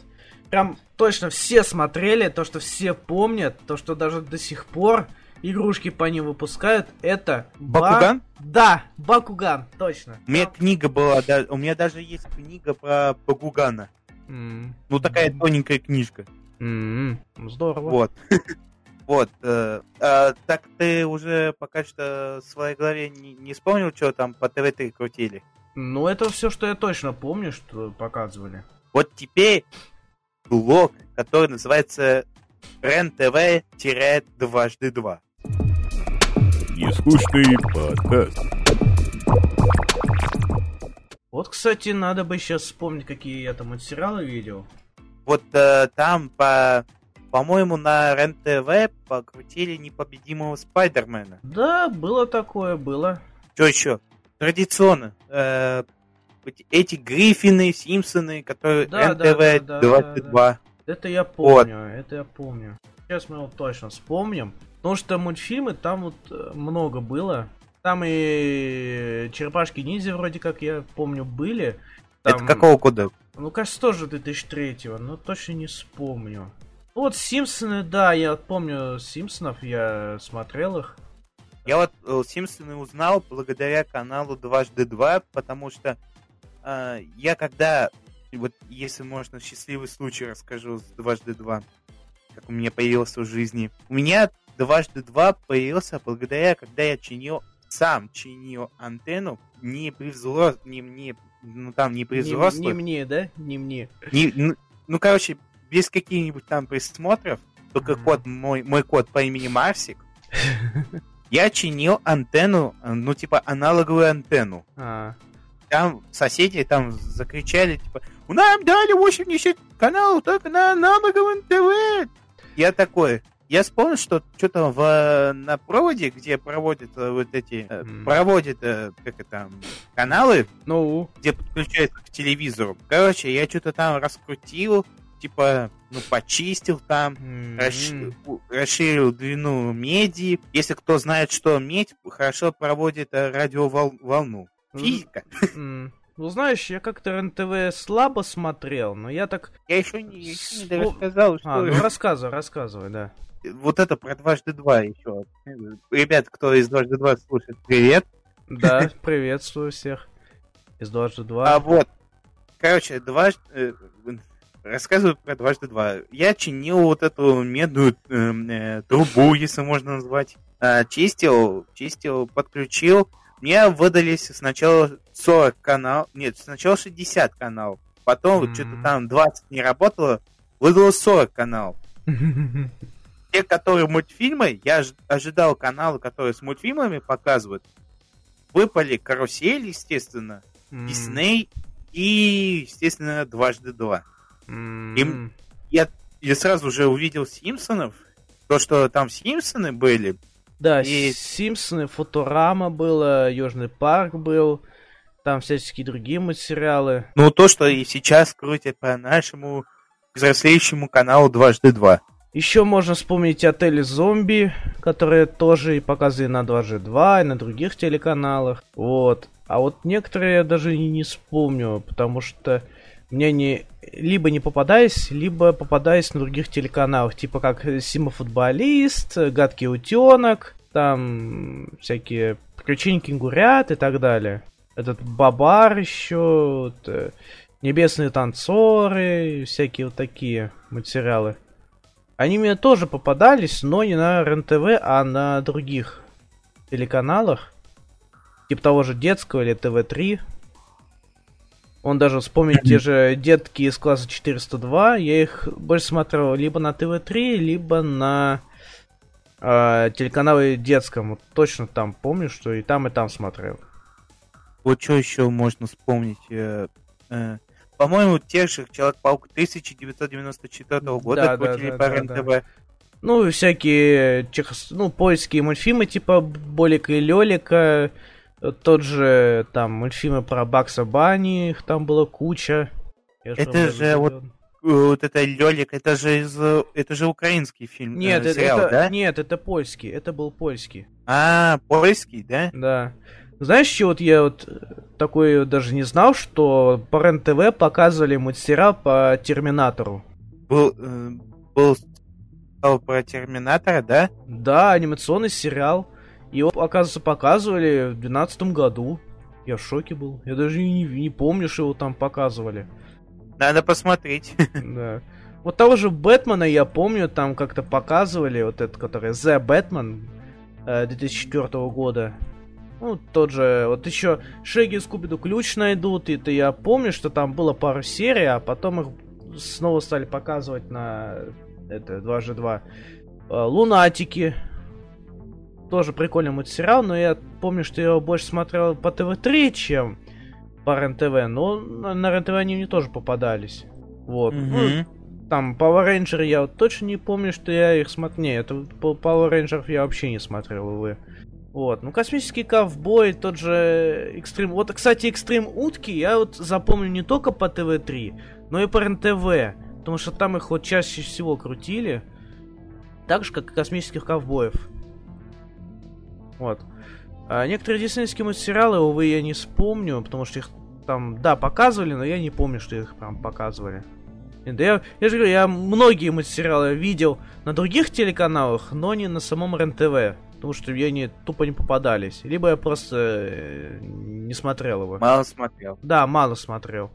прям точно все смотрели, то, что все помнят, то, что даже до сих пор игрушки по ним выпускают, это... Ба- Бакуган? Да, Бакуган, точно. У меня книга была, да, у меня даже есть книга про Бакугана. М, Ну, такая тоненькая книжка. м, Здорово. Вот. Вот. э, а, так ты уже пока что в своей голове не, не вспомнил, что там по ТВ-3 крутили? Ну, это все, что я точно помню, что показывали. Вот теперь блог, который называется РЕН-ТВ-дважды два. Нескучный подкаст. Вот, кстати, надо бы сейчас вспомнить, какие я там материалы видел. Вот э, там по... По-моему, на РЕН-ТВ покрутили непобедимого Спайдермена. Да, было такое, было. Что еще? Традиционно. э, эти- Гриффины, Симпсоны, которые Да, да, РЕН-ТВ да, да, 22. Это я помню, это я помню. Сейчас мы его точно вспомним. Потому что мультфильмы там вот э, много было. Там и черепашки ниндзя вроде как я помню были. Там, Это какого года? Ну, кажется, тоже 2003 но точно не вспомню. Ну, Вот Симпсоны, да, я помню Симпсонов, я смотрел их. Я вот э, Симпсоны узнал благодаря каналу Дважды Два, потому что э, я когда, вот если можно, счастливый случай расскажу с Дважды Два, как у меня появился в жизни. У меня Дважды Два появился благодаря, когда я чинил, сам чинил антенну, не при взрослых, не, не, ну там не при Не, взрослых, не мне, да? Не мне. не- ну, ну, короче, без каких-нибудь там присмотров, только Мгм. код, мой, мой код по имени Марсик, я чинил антенну, ну, типа, аналоговую антенну. А, Там соседи там закричали, типа, у нас дали 80 каналов только на аналоговом ТВ. Я такой, я вспомнил, что что-то в, на проводе, где проводят э, вот эти, Мгм. проводят, э, как это, каналы, ну, где подключается к телевизору. Короче, я что-то там раскрутил, типа, ну, почистил там, м, расширил, расширил длину меди. Если кто знает, что медь хорошо проводит э, радиоволну. Физика. м. Ну, знаешь, я как-то РНТВ слабо смотрел, но я так... Я еще не, еще не Спо- рассказал, что А, ну рассказывай, рассказывай, да. вот это про дважды два еще. Ребят, кто из дважды два слушает, привет. Да, приветствую всех. Из дважды А два. вот, короче, дважды... э, рассказываю про дважды два. Я чинил вот эту медную эм, э, трубу, если можно назвать. А, чистил, чистил, подключил. Мне выдались сначала 40 канал, нет, сначала 60 канал. Потом Мгм. что-то там 20 не работало. выдало 40 каналов. Те, которые мультфильмы, я ожидал каналы, которые с мультфильмами показывают, выпали карусель, естественно, Дисней и, естественно, дважды два. М, Им- Я сразу же увидел Симпсонов, то, что там Симпсоны были, Да, И- Симпсоны, Футурама было, Южный парк был, там всяческие другие мультсериалы. ну, то, что и сейчас крутят по нашему взрослеющему каналу дважды два. Еще можно вспомнить отели зомби, которые тоже и показывали на 2G2 и на других телеканалах. Вот. А вот некоторые я даже и не вспомню, потому что мне они либо не попадались, либо попадались на других телеканалах, типа как Сима Футболист, Гадкий Утенок, там всякие Приключения Кенгурят и так далее. Этот Бабар еще, вот, э, Небесные танцоры, всякие вот такие материалы. Они мне тоже попадались, но не на РЕН-ТВ, а на других телеканалах. Типа того же детского или ТВ-3. Он даже вспомнить те же детки из класса 402. Я их больше смотрел либо на ТВ-3, либо на э, телеканале детском. Вот точно там помню, что и там, и там смотрел. Вот что еще можно вспомнить? э, э, По-моему, тех же Человек-паук 1994 года Да, да, крутили да, по да, РЕН-ТВ. Ну, всякие чехос... ну, польские мультфильмы, типа Болика и Лелика, тот же, там, мультфильмы про Бакса Банни, их там было куча. Я Это же вот. Э, Вот это Лёлик, это же из... э, Это же украинский фильм, Нет, э, сериал, это- да? нет, это польский, это был польский, А, польский, да? да. Знаешь, что вот я вот э, такой даже не знал, что по РЕН-ТВ показывали мультсериал по Терминатору. Был, э, был про Терминатора, да? Да, анимационный сериал. Его, оказывается, показывали в 2012 году. Я в шоке был. Я даже не, не помню, что его там показывали. Надо посмотреть. Да. Вот того же Бэтмена я помню, там как-то показывали, вот этот, который The Batman э, 2004 года. Ну, тот же, вот еще Шеги и Скубиду ключ найдут, и это я помню, что там было пару серий, а потом их снова стали показывать на это 2G2. Э, Лунатики. Тоже прикольный мультсериал, но я помню, что я его больше смотрел по ТВ-3, чем по РЕН-ТВ, но на, РЕН-ТВ они мне тоже попадались. Вот. Ну, Мгм. там Power Ranger я вот точно не помню, что я их смотрел. Не, это Power Ranger я вообще не смотрел, увы. Вот. Ну, космический ковбой, тот же Экстрим. Вот, кстати, Экстрим утки я вот запомню не только по ТВ-3, но и по РЕН-ТВ. Потому что там их вот чаще всего крутили. Так же, как и космических ковбоев. Вот. А некоторые диснейские мультсериалы, увы, я не вспомню, потому что их там, да, показывали, но я не помню, что их прям показывали. Да я, я же говорю, я многие мультсериалы видел на других телеканалах, но не на самом РЕН-ТВ. Потому что я не, тупо не попадались. Либо я просто э, не смотрел его. Мало смотрел. Да, мало смотрел.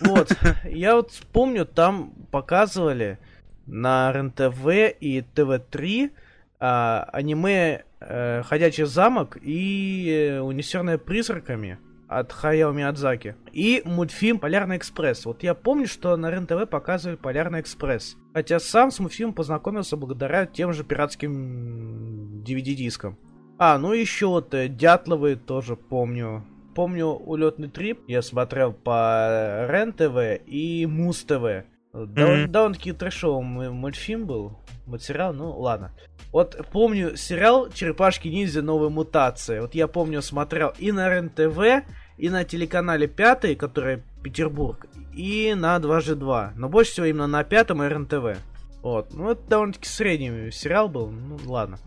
Вот, я вот помню, там показывали на РЕН-ТВ и ТВ-3 а, аниме э, «Ходячий замок» и э, «Унесенная призраками» от Хаяо Миядзаки. И мультфильм «Полярный экспресс». Вот я помню, что на РЕН-ТВ показывали «Полярный экспресс». Хотя сам с мультфильмом познакомился благодаря тем же пиратским DVD-дискам. А, ну еще вот э, Дятловы тоже помню. Помню улетный трип, я смотрел по Рен ТВ и Муз ТВ. Довольно- Мгм. Довольно-таки трэшовый м- мультфильм был. Мультсериал, ну ладно. Вот помню сериал Черепашки ниндзя новая мутация. Вот я помню, смотрел и на Рен ТВ, и на телеканале Пятый, который Петербург, и на 2G2. Но больше всего именно на Пятом и РНТВ. Вот. Ну, это довольно-таки средний сериал был. Ну, ладно.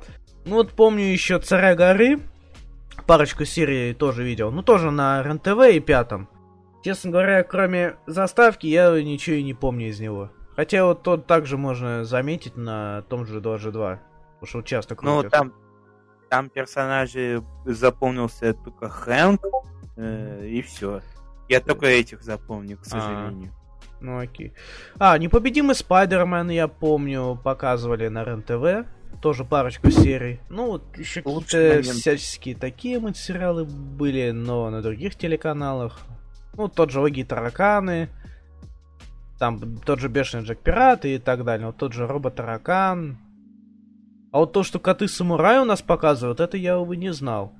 Ну, вот помню еще Царя горы. Парочку серий тоже видел. Ну, тоже на РНТВ и Пятом. Честно говоря, кроме заставки, я ничего и не помню из него. Хотя вот тот также можно заметить на том же 2G2. Потому что часто Ну, крутят. там, там персонажи запомнился только Хэнк, э, и все. Я только этих запомню, к А. сожалению. Ну окей. А, непобедимый Спайдермен, я помню, показывали на РЕН-ТВ. Тоже парочку серий. Ну, вот еще какие-то всяческие такие мультсериалы были, но на других телеканалах. Ну, тот же Оги тараканы. Там тот же Бешеный Джек Пират и так далее. Вот тот же Робот Таракан. А вот то, что коты самураи у нас показывают, это я, увы, не знал.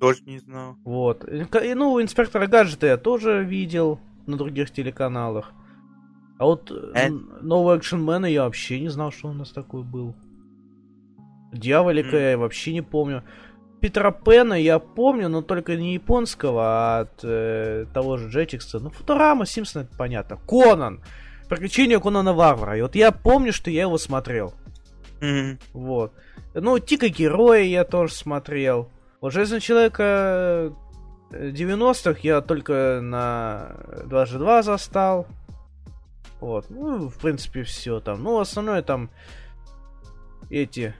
Тоже не знал. Вот. И, ну, инспектора гаджета я тоже видел на других телеканалах. А вот э, Э? нового экшенмена я вообще не знал, что у нас такой был. Дьяволика М. я вообще не помню. Питера Пена я помню, но только не японского, а от э, того же Джетикса. Ну, Футурама, Симпсон, это понятно. Конан! Приключения Конана Варвара. И вот я помню, что я его смотрел. Мгм. Вот. Ну, Тика Героя я тоже смотрел. Вот Железного Человека э, 90-х я только на 2G2 застал. Вот. Ну, в принципе, все там. Ну, основное там эти...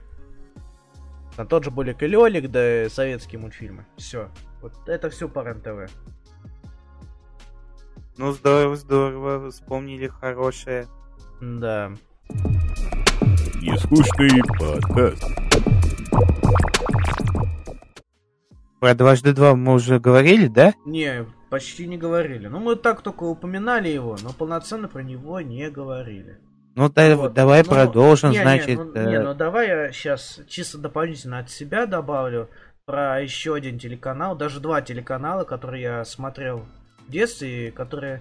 Там тот же Болик и Лёлик, да и советские мультфильмы. Все. Вот это все по РЕН-ТВ. Ну, здорово, здорово. Вспомнили хорошее. Да. Нескучный подкаст. Про дважды два мы уже говорили, да? Не, почти не говорили. Ну, мы так только упоминали его, но полноценно про него не говорили. Ну, да- Вот. давай Ну, продолжим, не, не, значит. ну, э, не, ну давай я сейчас чисто дополнительно от себя добавлю про еще один телеканал, даже два телеканала, которые я смотрел в детстве, и которые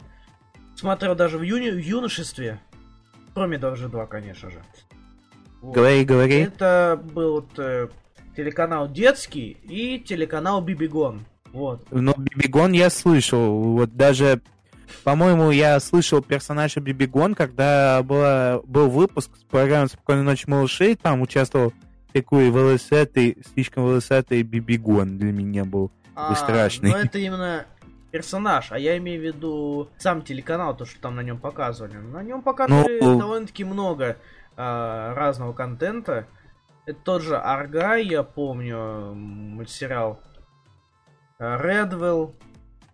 смотрел даже в, юни- в юношестве. Кроме даже два, конечно же. Вот. Говори, говори. Это был вот, э, телеканал детский и телеканал Бибигон. Вот. Но Бибигон я слышал. Вот даже, по-моему, я слышал персонажа Бибигон, когда была, был выпуск с программы «Спокойной ночи, малышей». Там участвовал такой волосатый, слишком волосатый Бибигон для меня был. А, страшный. Ну это именно персонаж, а я имею в виду сам телеканал, то, что там на нем показывали. На нем показывали Ну, довольно-таки много а, разного контента. Это тот же Аргай, я помню, мультсериал. Редвелл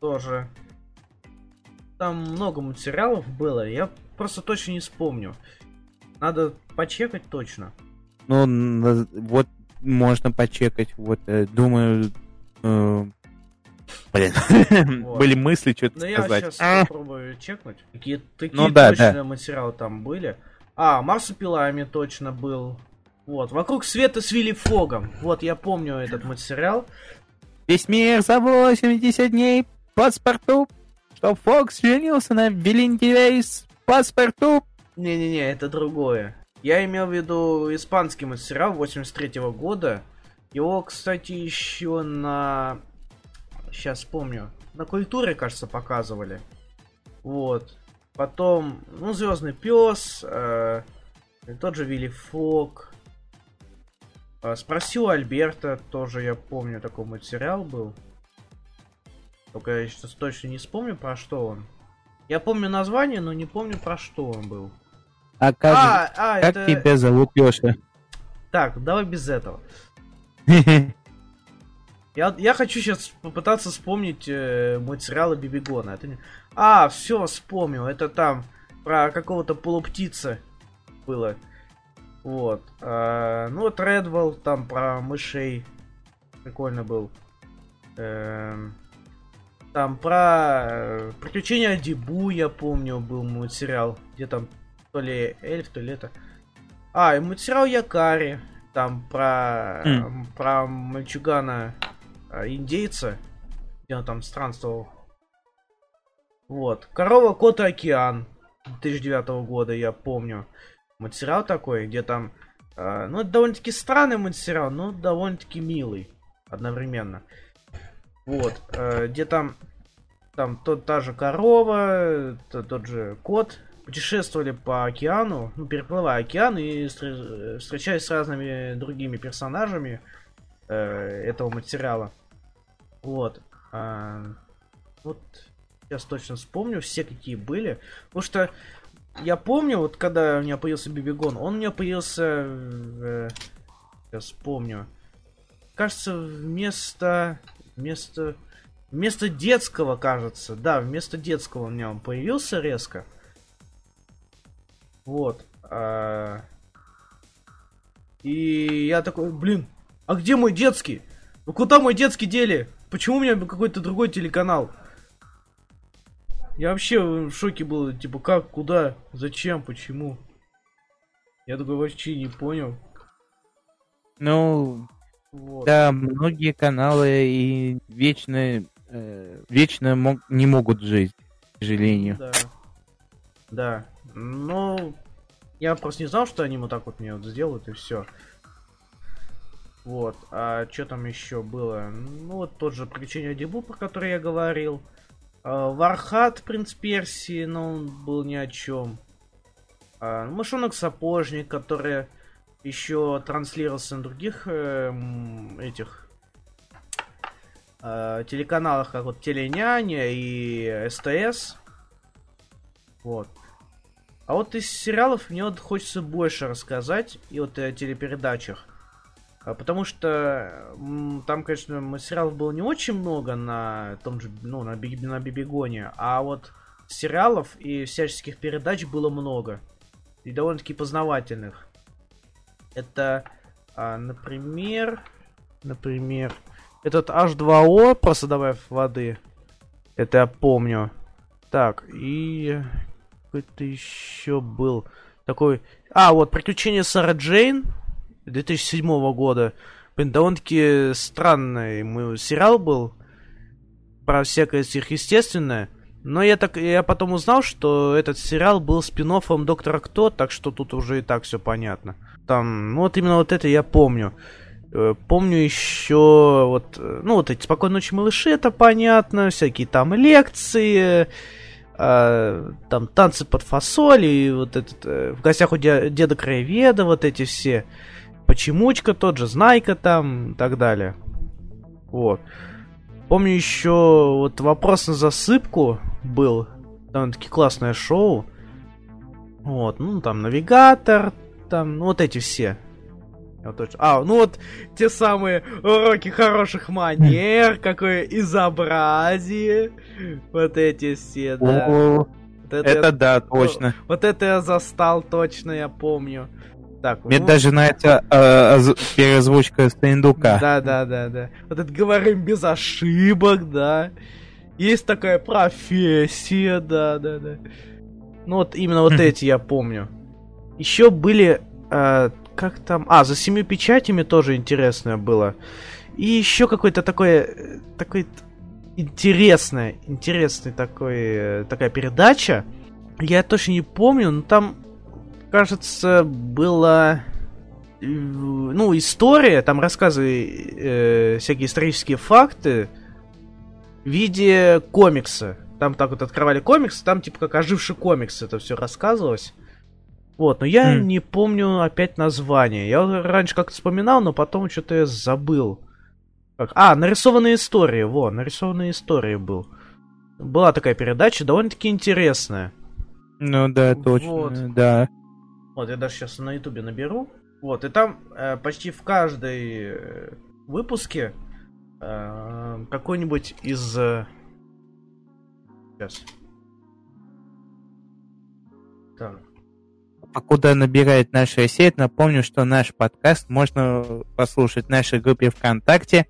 тоже. Там много мультсериалов было, я просто точно не вспомню. Надо почекать точно. Ну, вот можно почекать. Вот, э, думаю... э, Блин, Вот. были мысли что-то Ну, я сказать. сейчас А, попробую чекнуть. Какие такие Ну да, точно материалы там были. А, Марсупилами точно был. Вот, вокруг света с Вилли Фогом. Вот, я помню этот материал. Весь мир за 80 дней паспорту, чтоб Фокс женился на Белинде Вейс паспорту. Не-не-не, это другое. Я имел в виду испанский материал 83 года. Его, кстати, еще на... Сейчас помню. На культуре, кажется, показывали. Вот. Потом, ну, Звездный пес, э, тот же Вилли Фок. Э, Спроси у Альберта, тоже я помню, такой материал был. Только я сейчас точно не вспомню, про что он. Я помню название, но не помню, про что он был. А как, А, а, как это... тебя зовут, Леша? Так, давай без этого. Я, я хочу сейчас попытаться вспомнить э, материалы Бибигона. Это не... А, все, вспомнил. Это там про какого-то полуптица было. Вот. А, ну вот Редвелл там про мышей. Прикольно был. Эм, там про э, приключения Дибу, я помню, был мультсериал. Где там то ли эльф, то ли это. А, и мультсериал Якари. Там про, М. про мальчугана а, индейца, где он там странствовал. Вот. Корова, кот и океан 2009 года, я помню. Мультсериал такой, где там... а, ну, это довольно-таки странный мультсериал, но довольно-таки милый одновременно. Вот. э, где там... Там тот, та же корова, т- тот же кот путешествовали по океану, ну, переплывая океан и встр- встречаясь с разными другими персонажами э, этого материала. Вот. А, вот сейчас точно вспомню все какие были. Потому что я помню, вот когда у меня появился Бибигон, он у меня появился... э, сейчас вспомню. Кажется, вместо... Вместо... Вместо детского, кажется. Да, вместо детского у меня он появился резко. Вот. а, И я такой, блин, а где мой детский? Ну куда мой детский дели? Почему у меня какой-то другой телеканал? Я вообще в шоке был, типа, как, куда, зачем, почему. Я такой вообще не понял. Ну, Вот. да, многие каналы и вечно, э, вечно мог- не могут жить, к сожалению. Да. Да. Ну, я просто не знал, что они вот так вот мне вот сделают, и все. Вот. А что там еще было? Ну, вот тот же приключение Дебу, про который я говорил. А, Вархат, принц Персии, но он был ни о чем. А, Мышонок Сапожник, который еще транслировался на других эм, этих э, телеканалах, как вот Теленяня и СТС. Вот. А вот из сериалов мне вот хочется больше рассказать, и вот о телепередачах. А, Потому что там, конечно, сериалов было не очень много на том же, ну, на, на Бибигоне, а вот сериалов и всяческих передач было много. И довольно-таки познавательных. Это, а, например, например, этот H2O, просто добавив воды. Это я помню. Так, и какой-то еще был такой... А, вот «Приключения Сара Джейн» 2007 года. Блин, довольно-таки странный мой сериал был. Про всякое сверхъестественное. Но я так я потом узнал, что этот сериал был спин Доктора Кто, так что тут уже и так все понятно. Там, ну вот именно вот это я помню. Э, Помню еще вот, э, ну вот эти «Спокойной ночи, малыши», это понятно, всякие там лекции, э, там танцы под фасоль, и вот этот, э, в гостях у де- деда Краеведа, вот эти все, Почемучка тот же, Знайка там, и так далее. Вот. Помню еще вот вопрос на засыпку был, довольно-таки классное шоу. Вот, ну там навигатор, там, ну вот эти все. Вот точно- А, ну вот те самые уроки хороших манер, какое изобразие. Вот эти все, да. О, Вот это, это я, да, точно. вот это я застал точно, я помню. Так, Мне ну, даже нравится э, оз- переозвучка Стендука. Да, да, да, да. Вот это говорим без ошибок, да. Есть такая профессия, да, да, да. Ну вот именно вот Хм. эти я помню. Еще были, э, как там, а за семью печатями тоже интересное было. И еще какой-то такой, э, такой интересная, интересный такой, э, такая передача. Я точно не помню, но там, кажется, была ну, история, там рассказывали э, всякие исторические факты в виде комикса. Там так вот открывали комикс, там типа как оживший комикс это все рассказывалось. Вот, но я Хм. не помню опять название. Я раньше как-то вспоминал, но потом что-то я забыл. Как- А, нарисованные истории, во, нарисованные истории был. Была такая передача, довольно-таки интересная. Ну да, точно, Вот. да. Вот, я даже сейчас на ютубе наберу. Вот, и там э, почти в каждой э, выпуске э, какой-нибудь из... э, Сейчас. Так. Покуда набирает наша сеть, напомню, что наш подкаст можно послушать в нашей группе ВКонтакте.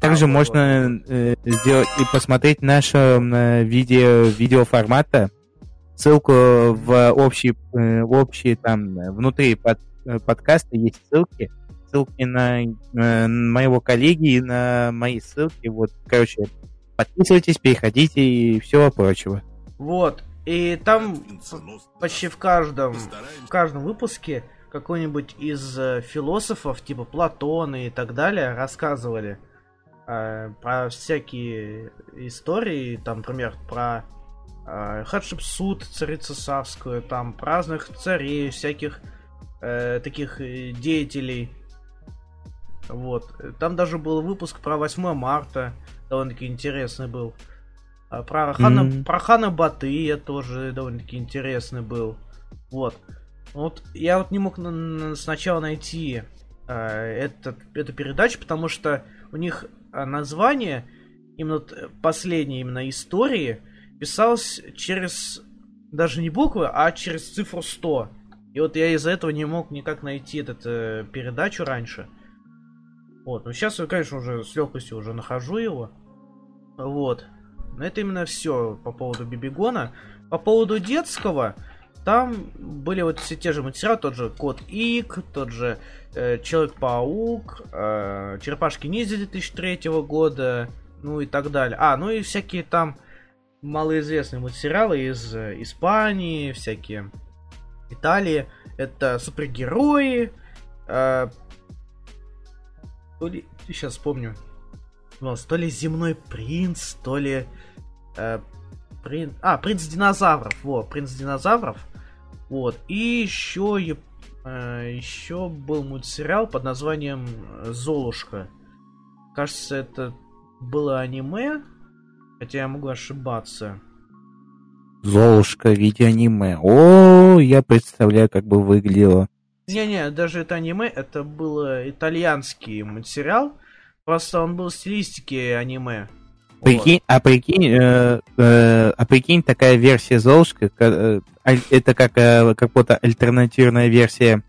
Также А, можно вот, э, сделать и посмотреть наше э, видео видеоформата. Ссылку в общий, э, в общий там внутри под- э, подкаста есть ссылки. Ссылки на э, моего коллеги и на мои ссылки. Вот, короче, подписывайтесь, переходите и всего прочего. Вот, и там почти в каждом, в каждом выпуске какой-нибудь из э, философов, типа Платона и так далее, рассказывали э, про всякие истории, там, например, про э, Хатшепсут, царицу Савскую, там, про разных царей, всяких э, таких э, деятелей. Вот. Там даже был выпуск про 8 марта, довольно-таки интересный был. Про хана, Мгм. про хана Батыя тоже довольно-таки интересный был. Вот. Вот я вот не мог на- на- сначала найти э, этот, эту передачу, потому что у них э, название, именно э, последней именно истории, писалось через даже не буквы, а через цифру 100. И вот я из-за этого не мог никак найти эту э, передачу раньше. Вот, но сейчас я, конечно, уже с легкостью уже нахожу его. Вот. Это именно все по поводу Бибигона. По поводу детского, там были вот все те же материалы, тот же Код Ик, тот же э, Человек-паук, э, Черепашки-ниндзя 2003 года, ну и так далее. А, ну и всякие там малоизвестные материалы из э, Испании, всякие Италии. Это супергерои. Э, сейчас вспомню. Ну, то ли Земной принц, то ли... Э, принц... А, принц динозавров. Вот, принц динозавров. Вот. И еще э, еще был мультсериал под названием Золушка. Кажется, это было аниме, хотя я могу ошибаться. Золушка в виде аниме. О, я представляю, как бы выглядело. Не-не, даже это аниме, это был итальянский мультсериал. Просто он был в стилистике аниме. Прикинь, а прикинь, э, э, а прикинь, такая версия Золушка, э, это как, э, как будто альтернативная версия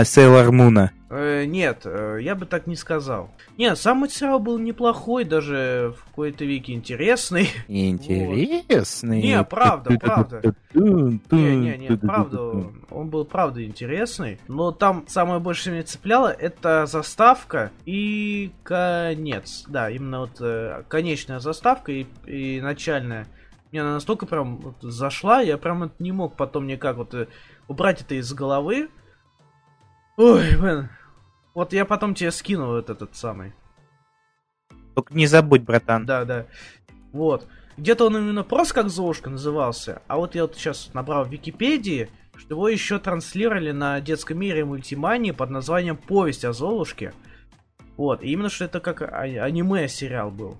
э, Sailor Moon. Э, нет, э, я бы так не сказал. Нет, сам материал был неплохой, даже в какой-то веке интересный. Интересный? Вот. Не, правда, правда. Не, не, не, правда, он был правда интересный. Но там самое больше меня цепляло это заставка и конец. Да, именно вот э, конечная заставка и, и начальная. Мне она настолько прям вот зашла, я прям не мог потом никак вот убрать это из головы. Ой, блин, вот я потом тебе скину вот этот самый. Только не забудь, братан. Да, да. Вот. Где-то он именно просто как Золушка назывался, а вот я вот сейчас набрал в Википедии, что его еще транслировали на детском мире мультимании под названием «Повесть о Золушке». Вот, и именно что это как а- аниме-сериал был.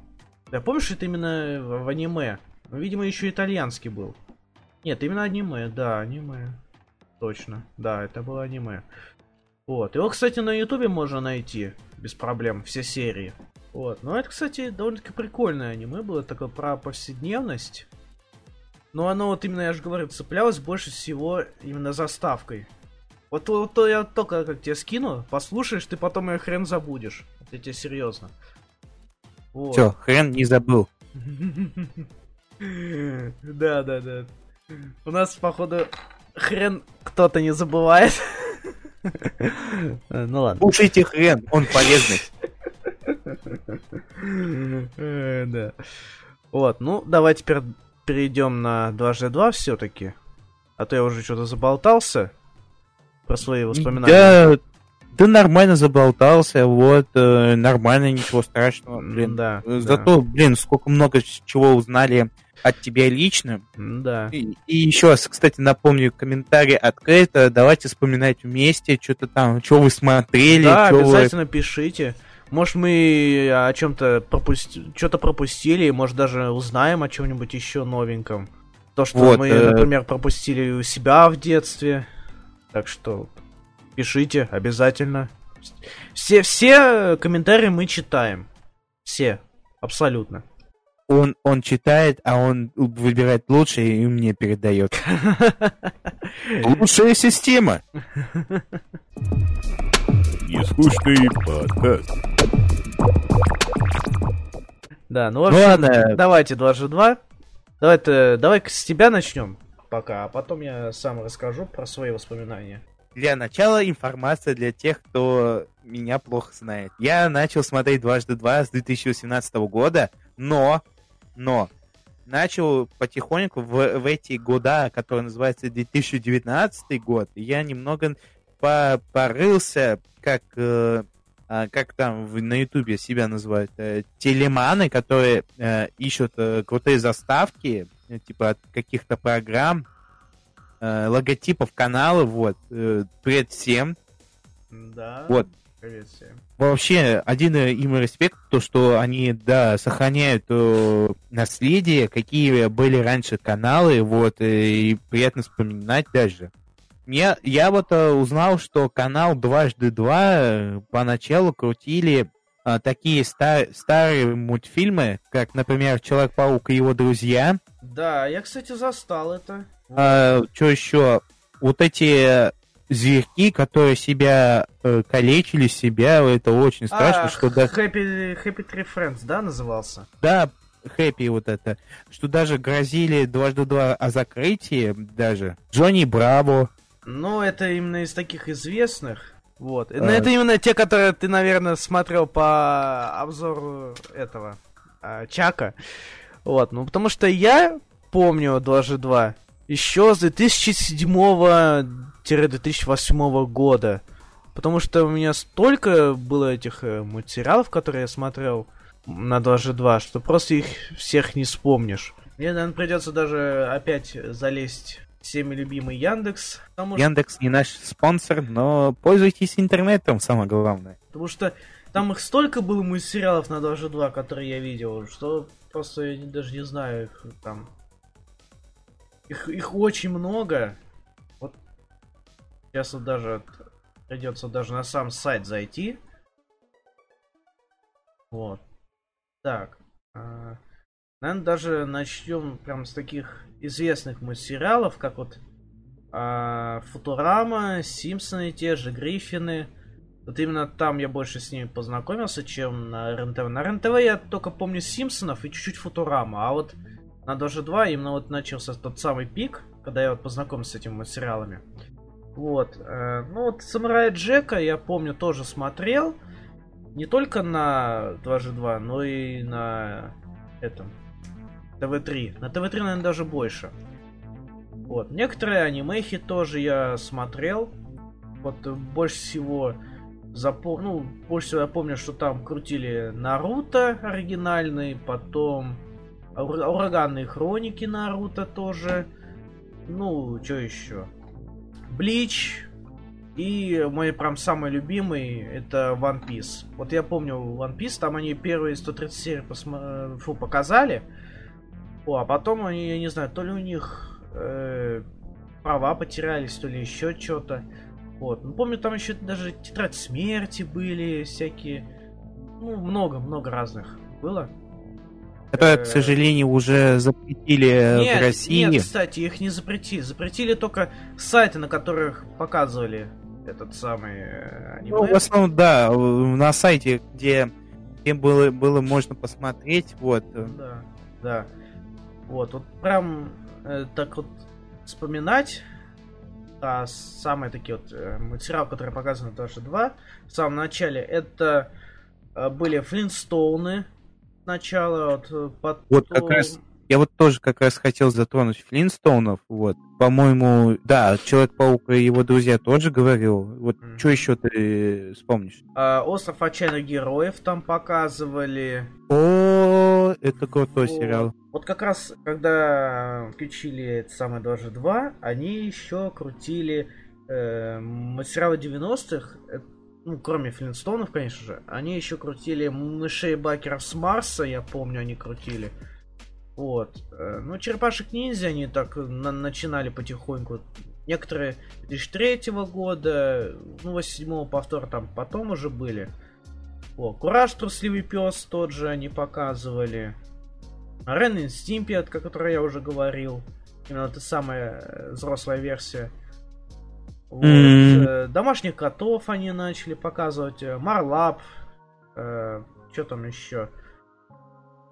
Я помнишь, это именно в, в аниме. Ну, видимо, еще итальянский был. Нет, именно аниме, да, аниме. Точно, да, это было аниме. Вот. Его, кстати, на Ютубе можно найти без проблем, все серии. Вот. Но это, кстати, довольно-таки прикольное аниме было, такое про повседневность. Но оно вот именно, я же говорю, цеплялось больше всего именно заставкой. Вот, вот то я только как тебе скину, послушаешь, ты потом ее хрен забудешь. Это тебе серьезно. Вот. Все, хрен не забыл. Да, да, да. У нас, походу, хрен кто-то не забывает. Ну ладно. Кушайте хрен, он полезный. Э, да. Вот, ну, давай теперь перейдем на 2G2 все-таки. А то я уже что-то заболтался про свои воспоминания. Да, да нормально заболтался, вот, э, нормально, ничего страшного, блин. Да. Зато, да. блин, сколько много чего узнали от тебя лично. Да. И, и еще раз, кстати, напомню, комментарий открыто. Давайте вспоминать вместе, что-то там, что вы смотрели. Да, обязательно вы... пишите. Может, мы о чем-то пропусти... что-то пропустили, может, даже узнаем о чем-нибудь еще новеньком. То, что вот, мы, э... например, пропустили у себя в детстве. Так что пишите обязательно. Все, все комментарии мы читаем. Все. Абсолютно он, он читает, а он выбирает лучшее и мне передает. Лучшая система. Нескучный подкаст. Да, ну, в общем, ну, ладно. давайте 2G2. Давай, давай с тебя начнем пока, а потом я сам расскажу про свои воспоминания. Для начала информация для тех, кто меня плохо знает. Я начал смотреть дважды два с 2018 года, но но начал потихоньку в, в эти года, которые называются 2019 год, я немного по порылся, как, э, а, как там на ютубе себя называют, э, телеманы, которые э, ищут э, крутые заставки, э, типа от каких-то программ, э, логотипов канала, вот, э, привет всем. Да. Вот, Вообще, один им респект, то, что они, да, сохраняют э, наследие, какие были раньше каналы, вот, э, и приятно вспоминать даже. Я, я вот э, узнал, что канал дважды два э, поначалу крутили э, такие стар, старые мультфильмы, как, например, Человек-паук и его друзья. Да, я, кстати, застал это. А, что еще? Вот эти зверьки, которые себя э, калечили, себя, это очень страшно, а, что да... Happy, Happy Tree Friends, да, назывался? Да, хэппи вот это, что даже грозили дважды два о закрытии даже. Джонни Браво. Ну, это именно из таких известных. Вот. А. Но это именно те, которые ты, наверное, смотрел по обзору этого а, Чака. Вот. Ну, потому что я помню Дважды два еще с 2007-2008 года. Потому что у меня столько было этих э, материалов, которые я смотрел на Дважды два, что просто их всех не вспомнишь. Мне, наверное, придется даже опять залезть всеми любимый Яндекс. Потому Яндекс не наш спонсор, но пользуйтесь интернетом, самое главное. Потому что там их столько было мультсериалов на Дважды два, которые я видел, что просто я даже не знаю их там. Их, их очень много. Вот сейчас вот даже придется даже на сам сайт зайти. Вот. Так. а, Наверное, даже начнем прям с таких известных мультсериалов, как вот а, Футурама, Симпсоны те же, Гриффины. Вот именно там я больше с ними познакомился, чем на РНТВ. На РНТВ я только помню Симпсонов и чуть-чуть Футурама, а вот на Доже 2 именно вот начался тот самый пик, когда я вот познакомился с этими материалами. Вот. э, ну вот Самурая Джека я помню тоже смотрел. Не только на 2G2, но и на этом ТВ-3. На ТВ-3, наверное, даже больше. Вот. Некоторые анимехи тоже я смотрел. Вот больше всего запом... ну, больше всего я помню, что там крутили Наруто оригинальный, потом Ур- Ураганные хроники Наруто тоже. Ну, что еще? Блич. И мой прям самый любимый это One Piece. Вот я помню One Piece, там они первые 130 серий посма- фу, показали. О, а потом они, я не знаю, то ли у них э, права потерялись, то ли еще что-то. Вот. Ну, помню, там еще даже тетрадь смерти были всякие. Ну, много-много разных было. Это, к сожалению, уже запретили Нет, в России. нет, кстати, их не запретили. Запретили только сайты, на которых показывали этот самый э, аниме. Ну, в основном, да, на сайте, где, где было, было можно посмотреть, вот. Да, да. Вот, вот прям э, так вот вспоминать а, самые такие вот э, материалы, которые показаны даже два в самом начале, это э, были Флинстоуны сначала, вот, э, потом... Вот как раз Я вот тоже как раз хотел затронуть Флинстоунов, вот. По-моему, да, Человек-паук и его друзья тоже говорил. Вот Мгм. что еще ты вспомнишь? а, Остров отчаянных героев там показывали. О, это крутой Вот. сериал. Вот как раз, когда включили это самое Дважды 2, они еще крутили э, материалы 90-х, э, ну, кроме Флинстонов, конечно же, они еще крутили мышей Бакеров с Марса, я помню, они крутили. Вот. Э, Ну, черепашек ниндзя они так на- начинали потихоньку. Некоторые 2003 года, ну, 87 повтор там потом уже были. О, Кураж, трусливый пес, тот же они показывали. Рен и Стимпи, о которой я уже говорил. Именно та самая э, взрослая версия. Вот. Э, Домашних котов они начали показывать. э, Марлап. что там еще?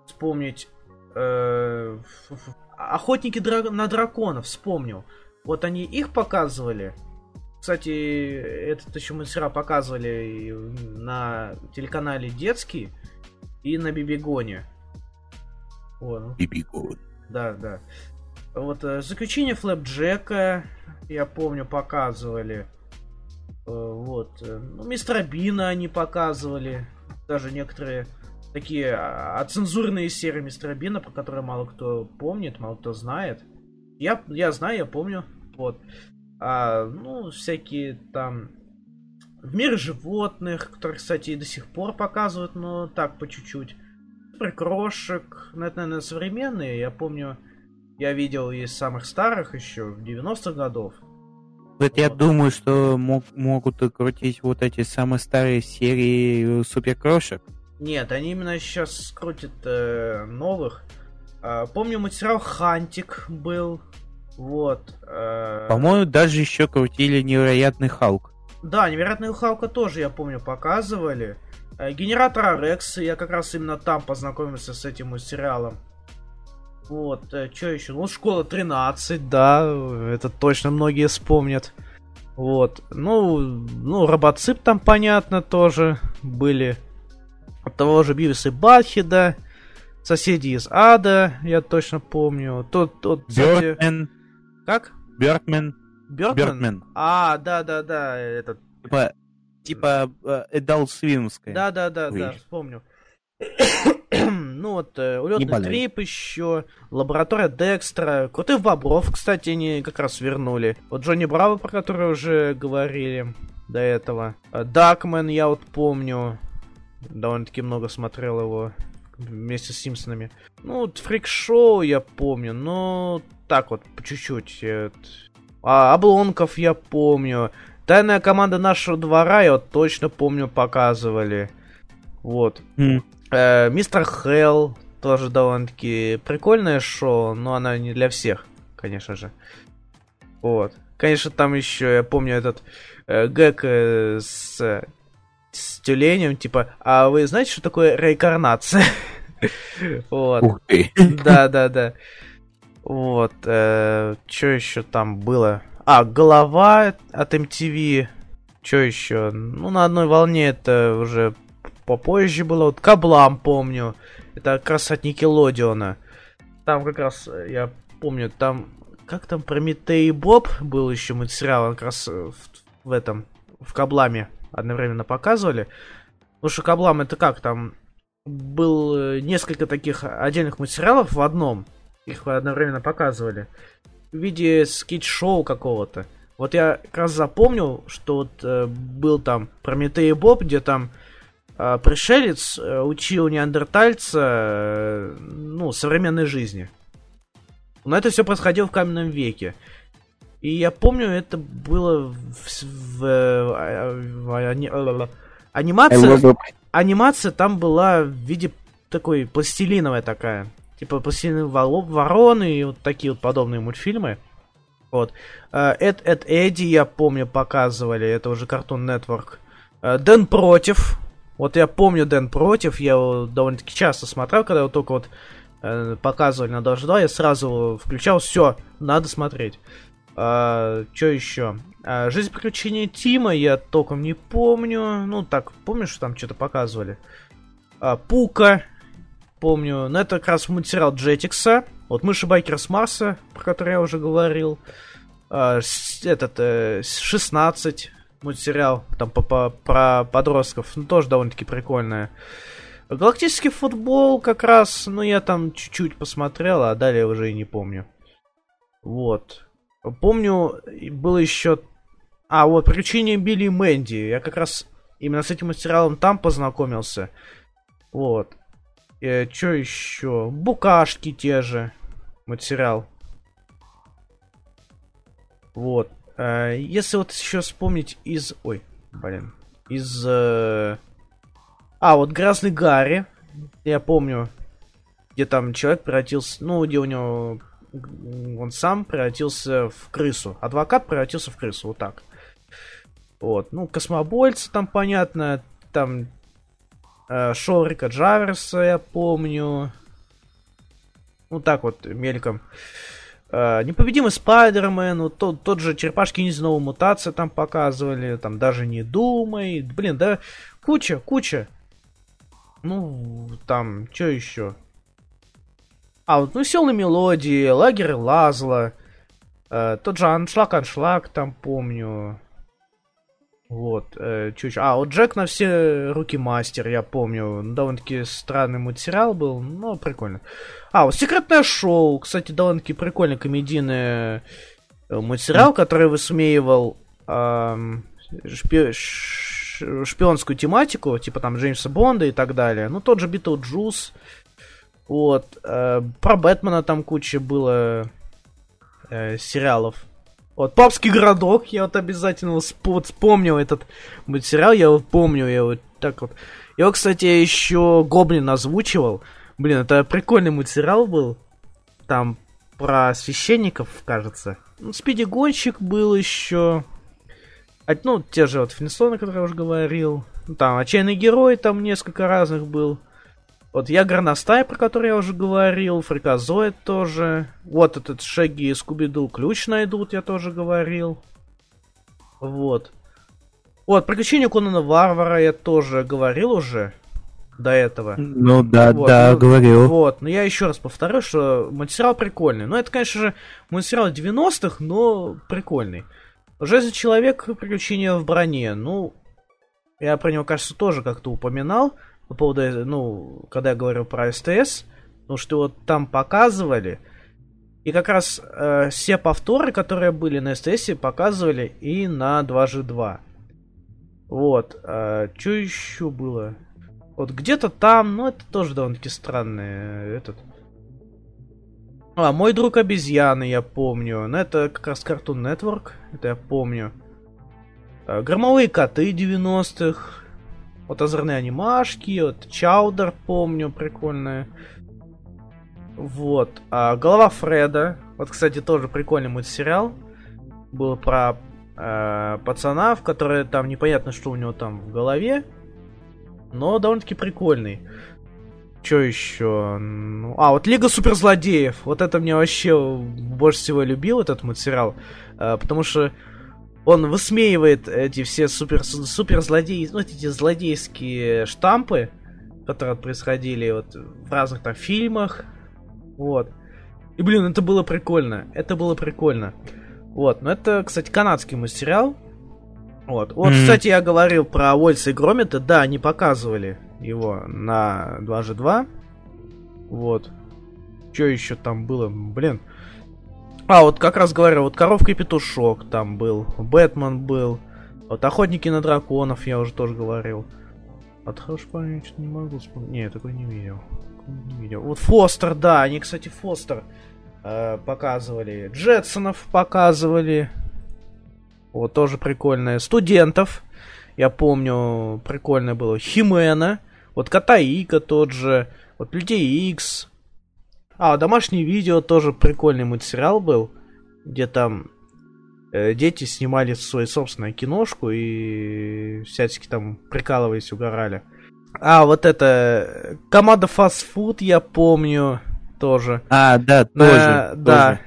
Вспомнить. э, Охотники дра- на драконов, вспомнил. Вот они их показывали. Кстати, этот еще мастера показывали и на телеканале детский и на Бибигоне. О, ну, Бибигон. да, да. Вот э, заключение Флэпджека, я помню, показывали. Э, Вот. э, Ну, мистера Бина они показывали. Даже некоторые такие а, оцензурные серии мистера Бина, про которые мало кто помнит, мало кто знает. Я, я знаю, я помню. Вот. А, ну, всякие там в мире животных, которые, кстати, и до сих пор показывают, но так по чуть-чуть. Суперкрошек, ну, это, наверное, современные. Я помню, я видел из самых старых еще, в 90-х годов. Вот я думаю, что мог- могут крутить вот эти самые старые серии э, суперкрошек. Нет, они именно сейчас крутят э, новых. А, помню, материал Хантик был. Вот. э, По-моему, даже еще крутили невероятный Халк. Да, невероятный Халка тоже, я помню, показывали. Э, Генератор Рекс, я как раз именно там познакомился с этим сериалом. Вот, что еще? Ну, Школа 13, да, это точно многие вспомнят. Вот, ну, ну, Робоцип там, понятно, тоже были. От того же Бивис и Батхеда, Соседи из Ада, я точно помню. Тот, тот, кстати... Как? Бёрдмен? Бёрдмен. А, да-да-да, этот... Типа, типа э, Adult Swimская. Да-да-да, да, вспомню. Ну вот, э, улетный трип еще, лаборатория Декстра, крутых бобров, кстати, они как раз вернули. Вот Джонни Браво, про который уже говорили до этого. Э, Дакмен, я вот помню, довольно-таки много смотрел его вместе с Симпсонами. Ну, вот Фрик-шоу я помню, но так вот, по чуть-чуть. э, А, Облонков я помню. Тайная команда нашего двора, я вот точно помню, показывали. Вот. М. Э, Мистер Хелл тоже довольно-таки прикольное шоу, но она не для всех, конечно же. Вот. Конечно, там еще, я помню, этот э, гэг э, с, э, с тюленем, типа, а вы знаете, что такое реинкарнация? Вот. Ух ты. Да, да, да. Вот. что еще там было? А, голова от MTV. Что еще? Ну, на одной волне это уже попозже было. Вот Каблам помню. Это как раз от Никелодиона. Там как раз, э, я помню, там... Как там Прометей и Боб был еще мультсериал, как раз э, в, в этом, в Кабламе одновременно показывали. Потому что Каблам это как, там был э, несколько таких отдельных материалов в одном. Их одновременно показывали. В виде скетч-шоу какого-то. Вот я как раз запомнил, что вот э, был там Прометей и Боб, где там пришелец э, учил неандертальца э, ну, современной жизни. Но это все происходило в каменном веке. И я помню, это было в, с- в, э, а- в ани- ла-ла-ла. анимация анимация там была в виде такой пластилиновая такая. Типа пластилиновые вороны и вот такие вот подобные мультфильмы. Вот. Э, Эд, Эд Эдди, я помню, показывали. Это уже Cartoon Network. Э, Дэн против. Вот я помню Дэн против. Я его довольно-таки часто смотрел, когда его только вот э, показывали на Дождь 2. Я сразу включал. Все, надо смотреть. что еще? А, Жизнь приключения Тима я толком не помню. Ну, так, помнишь, что там что-то показывали? А, Пука, помню. Ну, это как раз мультсериал Джетикса. Вот Мыши Байкер с Марса, про который я уже говорил. А, с- этот, э, с 16 мультсериал, там по- по- про подростков. Ну, тоже довольно-таки прикольное. Галактический футбол как раз, ну, я там чуть-чуть посмотрел, а далее уже и не помню. Вот. Помню, было еще... А, вот, «Приключения Билли и Мэнди». Я как раз именно с этим материалом там познакомился. Вот. что еще? Букашки те же. Материал. Вот. Э, если вот еще вспомнить из... Ой, блин. Из... э, А, вот «Грязный Гарри». Я помню, где там человек превратился... Ну, где у него... Он сам превратился в крысу. Адвокат превратился в крысу, вот так. Вот. Ну, космобольцы там, понятно. Там э, шоу Рика Джаверса, я помню. Ну, так вот, мельком. Э, Непобедимый Спайдермен, вот тот, тот же Черепашки Ниндзя Новая Мутация там показывали, там даже не думай. Блин, да куча, куча. Ну, там, что еще? А, вот веселые мелодии, лагерь Лазла, э, тот же Аншлаг Аншлаг там помню. Вот, э, чуть. А, вот Джек на все руки мастер, я помню. Довольно-таки странный мультсериал был, но прикольно. А, вот секретное шоу, кстати, довольно-таки прикольный комедийный э, мультсериал, который высмеивал ам, шпи- шпионскую тематику, типа там Джеймса Бонда и так далее. Ну, тот же Битлджус. Вот. э, про Бэтмена там куча было э, сериалов. Вот, Папский городок, я вот обязательно вот вспомнил этот мультсериал, я вот помню, я вот так вот. Его, кстати, еще Гоблин озвучивал. Блин, это прикольный мультсериал был. Там про священников, кажется. Ну, Спиди Гонщик был еще. Ну, те же вот Флинстоны, которые я уже говорил. Там Отчаянный Герой, там несколько разных был. Вот я Горностай, про который я уже говорил, Фриказоид тоже. Вот этот Шаги и Скуби-Ду ключ найдут, я тоже говорил. Вот. Вот, Приключения Конана Варвара я тоже говорил уже до этого. Ну да, Вот, да, ну, говорил. Вот, но я еще раз повторю, что мультсериал прикольный. Ну, это, конечно же, мультсериал 90-х, но прикольный. Железный человек приключения в броне. Ну, я про него, кажется, тоже как-то упоминал по поводу, э, ну, когда я говорил про СТС, потому что вот там показывали, и как раз э, все повторы, которые были на СТС, показывали и на 2G2. Вот. что еще было? Вот где-то там, ну это тоже довольно-таки странный э, этот. А, мой друг обезьяны, я помню. Ну это как раз Cartoon Network, это я помню. А, Громовые коты 90-х. Вот озорные анимашки, вот Чаудер, помню, прикольная. Вот. А, Голова Фреда. Вот, кстати, тоже прикольный мультсериал. Был про э, пацана, в который там непонятно, что у него там в голове. Но довольно-таки прикольный. Что еще? Ну, а, вот Лига суперзлодеев. Вот это мне вообще больше всего любил, этот мультсериал. э, потому что он высмеивает эти все супер, суперзлодеи, ну, эти злодейские штампы, которые происходили вот в разных там фильмах. Вот. И, блин, это было прикольно. Это было прикольно. Вот. Но это, кстати, канадский мультсериал. Вот. Вот, Мгм. кстати, я говорил про Вольса и Громита. Да, они показывали его на 2G2. Вот. Что еще там было? Блин. А, вот как раз говорю, вот Коровка и Петушок там был. Бэтмен был. Вот Охотники на драконов я уже тоже говорил. От хорошей памяти что-то не могу вспомнить. Не, я такой не видел. Не видел. Вот Фостер, да, они, кстати, Фостер э, показывали. Джетсонов показывали. Вот, тоже прикольное. Студентов. Я помню, прикольное было. Химена. Вот Катаика тот же. Вот Людей Икс. А, домашнее видео тоже прикольный мультсериал был. Где там э, дети снимали свою собственную киношку и всячески там прикалываясь, угорали. А, вот это... э, Команда фастфуд, я помню, тоже. А, да, тоже. да. тоже.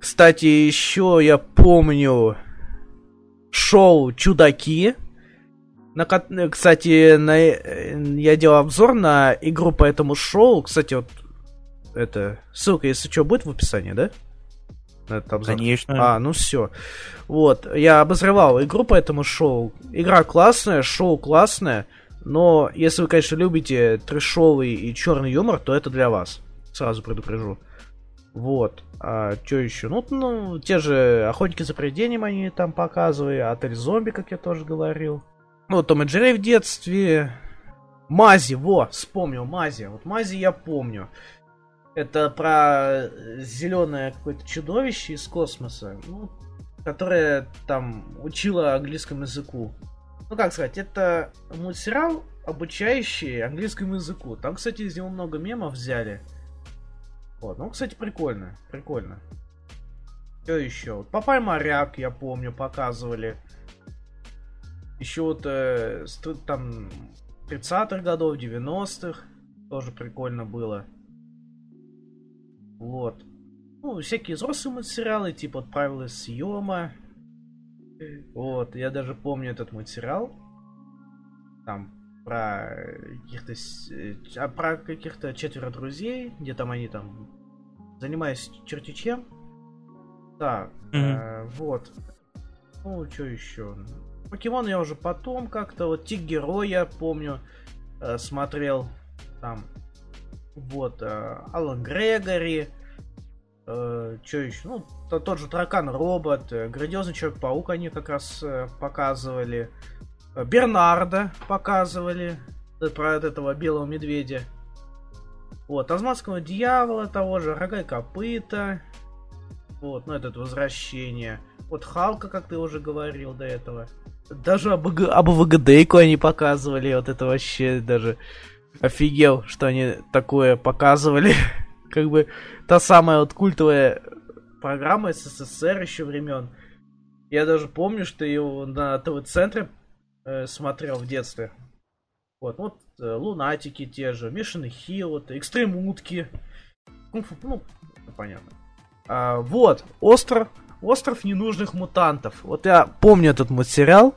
Кстати, еще я помню шоу Чудаки. На, э, кстати, на, э, я делал обзор на игру по этому шоу. Кстати, вот это ссылка, если что, будет в описании, да? На этот обзор. Конечно. А, ну все. Вот, я обозревал игру по этому шоу. Игра классная, шоу классное, но если вы, конечно, любите трешовый и черный юмор, то это для вас. Сразу предупрежу. Вот. А что еще? Ну, ну, те же охотники за привидением они там показывали, отель зомби, как я тоже говорил. Ну, Том и Джерри в детстве. Мази, во, вспомнил, Мази. Вот Мази я помню. Это про зеленое какое-то чудовище из космоса, ну, которое там учило английскому языку. Ну, как сказать, это мультсериал, обучающий английскому языку. Там, кстати, из него много мемов взяли. Вот, ну, кстати, прикольно, прикольно. Что еще? Вот Папай Моряк, я помню, показывали. Еще вот э, там 30-х годов, 90-х. Тоже прикольно было. Вот. Ну, всякие взрослые мультсериалы, типа вот правила съема. Вот, я даже помню этот мультсериал. Там про каких-то с- э, а, про каких-то четверо друзей, где там они там занимаясь черти чем. Так, э, вот. Ну, что еще? Покемон я уже потом как-то. Вот Тик я помню. э, смотрел там. Вот. э, Алан Грегори. что еще? Ну, то- тот же Таракан Робот. э, Грандиозный Человек-паук они как раз э, показывали. Э, Бернарда показывали. э, Про этого белого медведя. Вот, Тазманского дьявола того же, Рога и копыта. Вот, ну этот возвращение. Вот Халка, как ты уже говорил до этого. Даже об, об ВГДейку они показывали. Вот это вообще даже офигел, что они такое показывали. как бы та самая вот культовая программа СССР еще времен. Я даже помню, что его на ТВ-центре э, смотрел в детстве. Вот, вот э, Лунатики те же, Мишины Хилот, Экстрим Утки. Кунг-фу, ну, понятно. А, вот, остров, остров ненужных мутантов. Вот я помню этот мультсериал,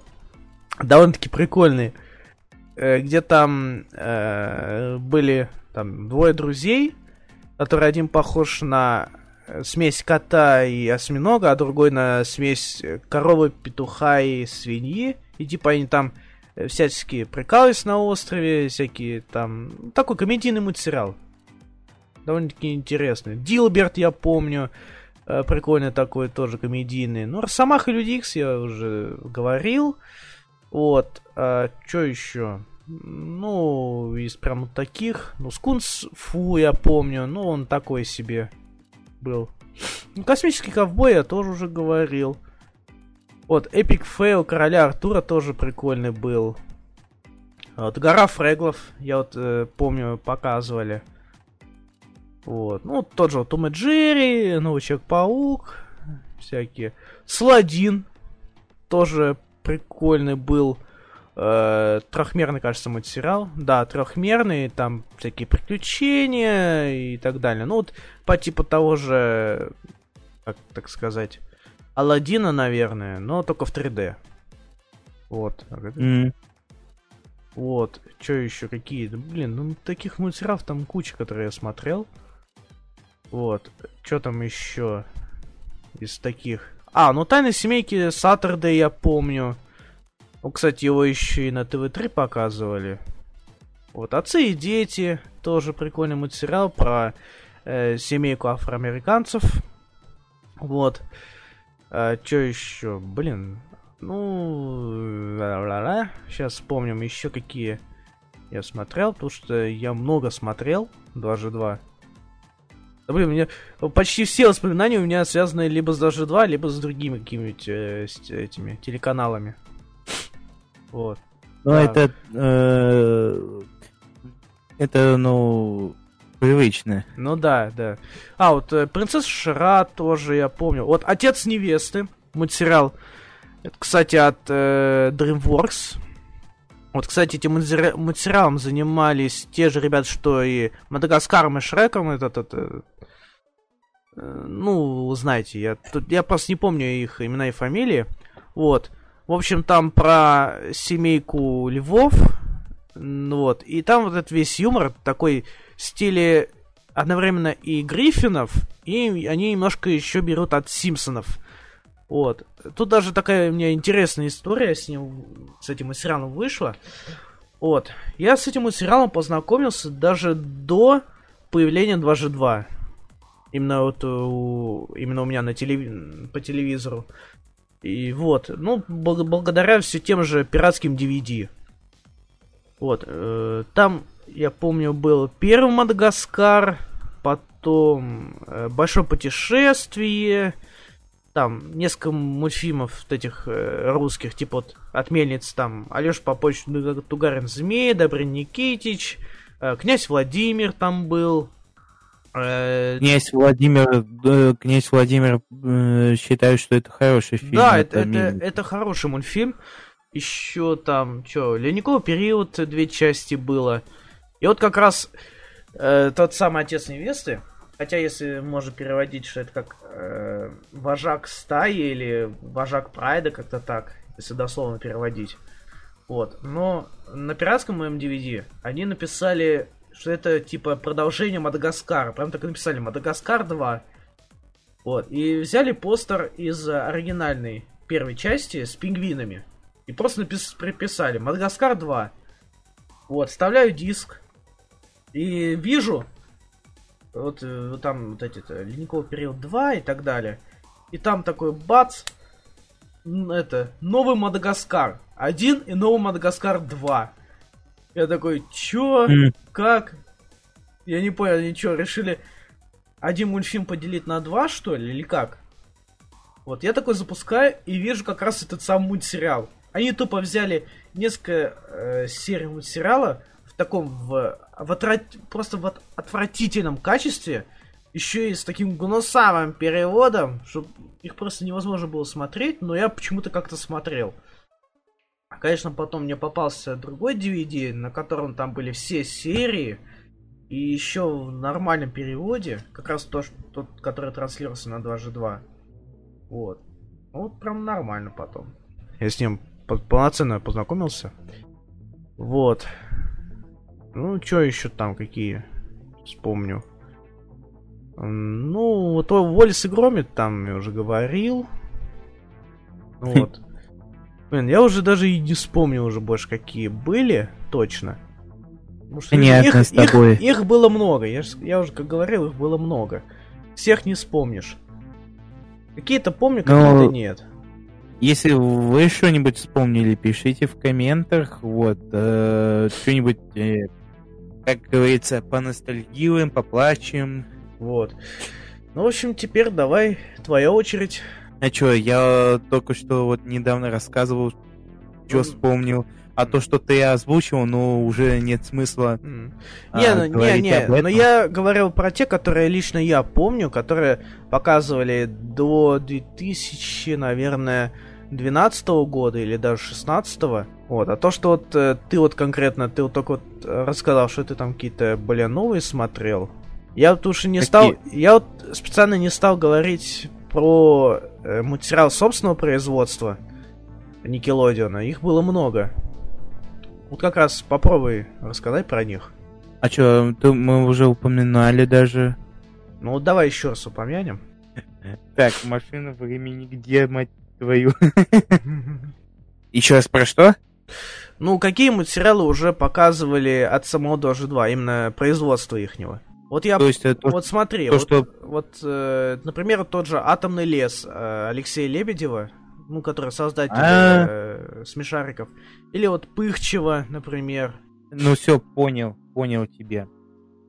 довольно-таки прикольный, где там э, были там двое друзей, который один похож на э, смесь кота и осьминога, а другой на смесь э, коровы, петуха и свиньи. И типа они там э, всячески прикалывались на острове, всякие там... Такой комедийный мультсериал. Довольно-таки интересный. Дилберт, я помню, э, прикольный такой, тоже комедийный. Ну, Росомаха и Люди Икс я уже говорил. Вот. А, что еще? Ну, из прям таких. Ну, Скунс Фу, я помню. Ну, он такой себе был. Ну, Космический ковбой я тоже уже говорил. Вот, Эпик Фейл Короля Артура тоже прикольный был. Вот, Гора Фреглов, я вот э, помню, показывали. Вот, ну, тот же вот Том и Джерри, Новый Человек-паук, всякие. Сладин тоже прикольный был. Э, трехмерный, кажется, мультсериал. Да, трехмерный, там всякие приключения и так далее. Ну, вот по типу того же, как так сказать, Алладина, наверное, но только в 3D. Вот. М. Вот. Что еще? Какие? Блин, ну таких мультсериалов там куча, которые я смотрел. Вот. Что там еще из таких? А, ну Тайны семейки Саттердей я помню. Ну, кстати, его еще и на ТВ-3 показывали. Вот, Отцы и дети. Тоже прикольный мультсериал про э, семейку афроамериканцев. Вот. что еще? Блин. Ну, сейчас вспомним еще какие я смотрел, потому что я много смотрел. 2G2. Да, блин, меня почти все воспоминания у меня связаны либо с Даже 2, либо с другими какими-нибудь э, с этими телеканалами. Вот. Ну, Да. это... э, это, ну, привычно. Ну да, да. А, вот э, Принцесса Шира тоже я помню. Вот Отец невесты, мультсериал. Это, кстати, от э, DreamWorks. Вот, кстати, этим мультсери- мультсериалом занимались те же ребята, что и Мадагаскаром и Шреком. Этот, этот, э, ну, знаете, я, тут, я просто не помню их имена и фамилии. Вот. В общем, там про семейку львов. Вот. И там вот этот весь юмор такой в стиле одновременно и Гриффинов, и они немножко еще берут от Симпсонов. Вот. Тут даже такая у меня интересная история с ним, с этим сериалом вышла. Вот. Я с этим сериалом познакомился даже до появления 2G2. Именно вот у, именно у меня на телеви- по телевизору. И вот, ну, бл- благодаря все тем же пиратским DVD. Вот, э, там, я помню, был первый Мадагаскар, потом э, Большое путешествие, там несколько мультфильмов вот этих э, русских, типа вот от Мельниц, там Алеша Попович Туга- Тугарин Змей, Добрин Никитич, э, Князь Владимир там был. Э, Князь Владимир, э, князь Владимир э, считает, что это хороший фильм. Да, это, это, милый. это хороший мультфильм. Еще там, что, Ледниковый период, две части было. И вот как раз э, тот самый отец невесты, хотя если можно переводить, что это как э, вожак стаи или вожак прайда, как-то так, если дословно переводить. Вот. Но на пиратском моем DVD они написали, что это типа продолжение Мадагаскара. Прям так и написали Мадагаскар 2. Вот. И взяли постер из э, оригинальной первой части с пингвинами. И просто напис- приписали Мадагаскар 2. Вот, вставляю диск. И вижу. Вот, э, там вот эти то ледниковый период 2 и так далее. И там такой бац. Это, новый Мадагаскар. Один и новый Мадагаскар 2. Я такой, чё? Как? Я не понял, они что, решили один мультфильм поделить на два, что ли, или как? Вот, я такой запускаю и вижу как раз этот сам мультсериал. Они тупо взяли несколько э, серий мультсериала в таком, в, в отрат- просто в от- отвратительном качестве, еще и с таким гнусавым переводом, что их просто невозможно было смотреть, но я почему-то как-то смотрел. А, Конечно, потом мне попался другой DVD, на котором там были все серии, и еще в нормальном переводе, как раз то, что, тот, который транслировался на 2G2. Вот. Ну, Вот прям нормально потом. Я с ним по- полноценно познакомился. Вот. Ну, что еще там, какие? Вспомню. Ну, вот о Волис и Громит там я уже говорил. Вот. Блин, я уже даже и не вспомнил уже больше, какие были, точно. Потому что Понятно их, с тобой. Их, их было много, я, ж- я уже как говорил, их было много. Всех не вспомнишь. Какие-то помню, Но- какие-то нет. Если вы что-нибудь вспомнили, пишите в комментах. Вот, э, что-нибудь, э, как говорится, поностальгируем, поплачем. Вот. Ну, в общем, теперь давай, твоя очередь. А чё, я только что вот недавно рассказывал, что Ну, вспомнил. А то, что ты озвучил, ну, уже нет смысла. М. а, Не, ну, не, не, но я говорил про те, которые лично я помню, которые показывали до 2000, наверное, 12 года или даже 16 Вот, а то, что вот э, ты вот конкретно, ты вот только вот рассказал, что ты там какие-то более новые смотрел. Я вот уж и не Какие? стал, я вот специально не стал говорить про материал собственного производства Никелодиона. Их было много. Вот как раз попробуй рассказать про них. А чё, ты- мы уже упоминали даже. Ну вот давай еще раз упомянем. Так, машина времени где, мать твою? Еще раз про что? Ну, какие материалы уже показывали от самого Dodge 2, именно производство ихнего? Вот я... То есть это Вот смотри, то, вот, что- вот, э, например, тот же «Атомный лес» э, Алексея Лебедева, ну, который создатель А. э, смешариков. Или вот Пыхчева, например. Ну все, понял, понял тебя.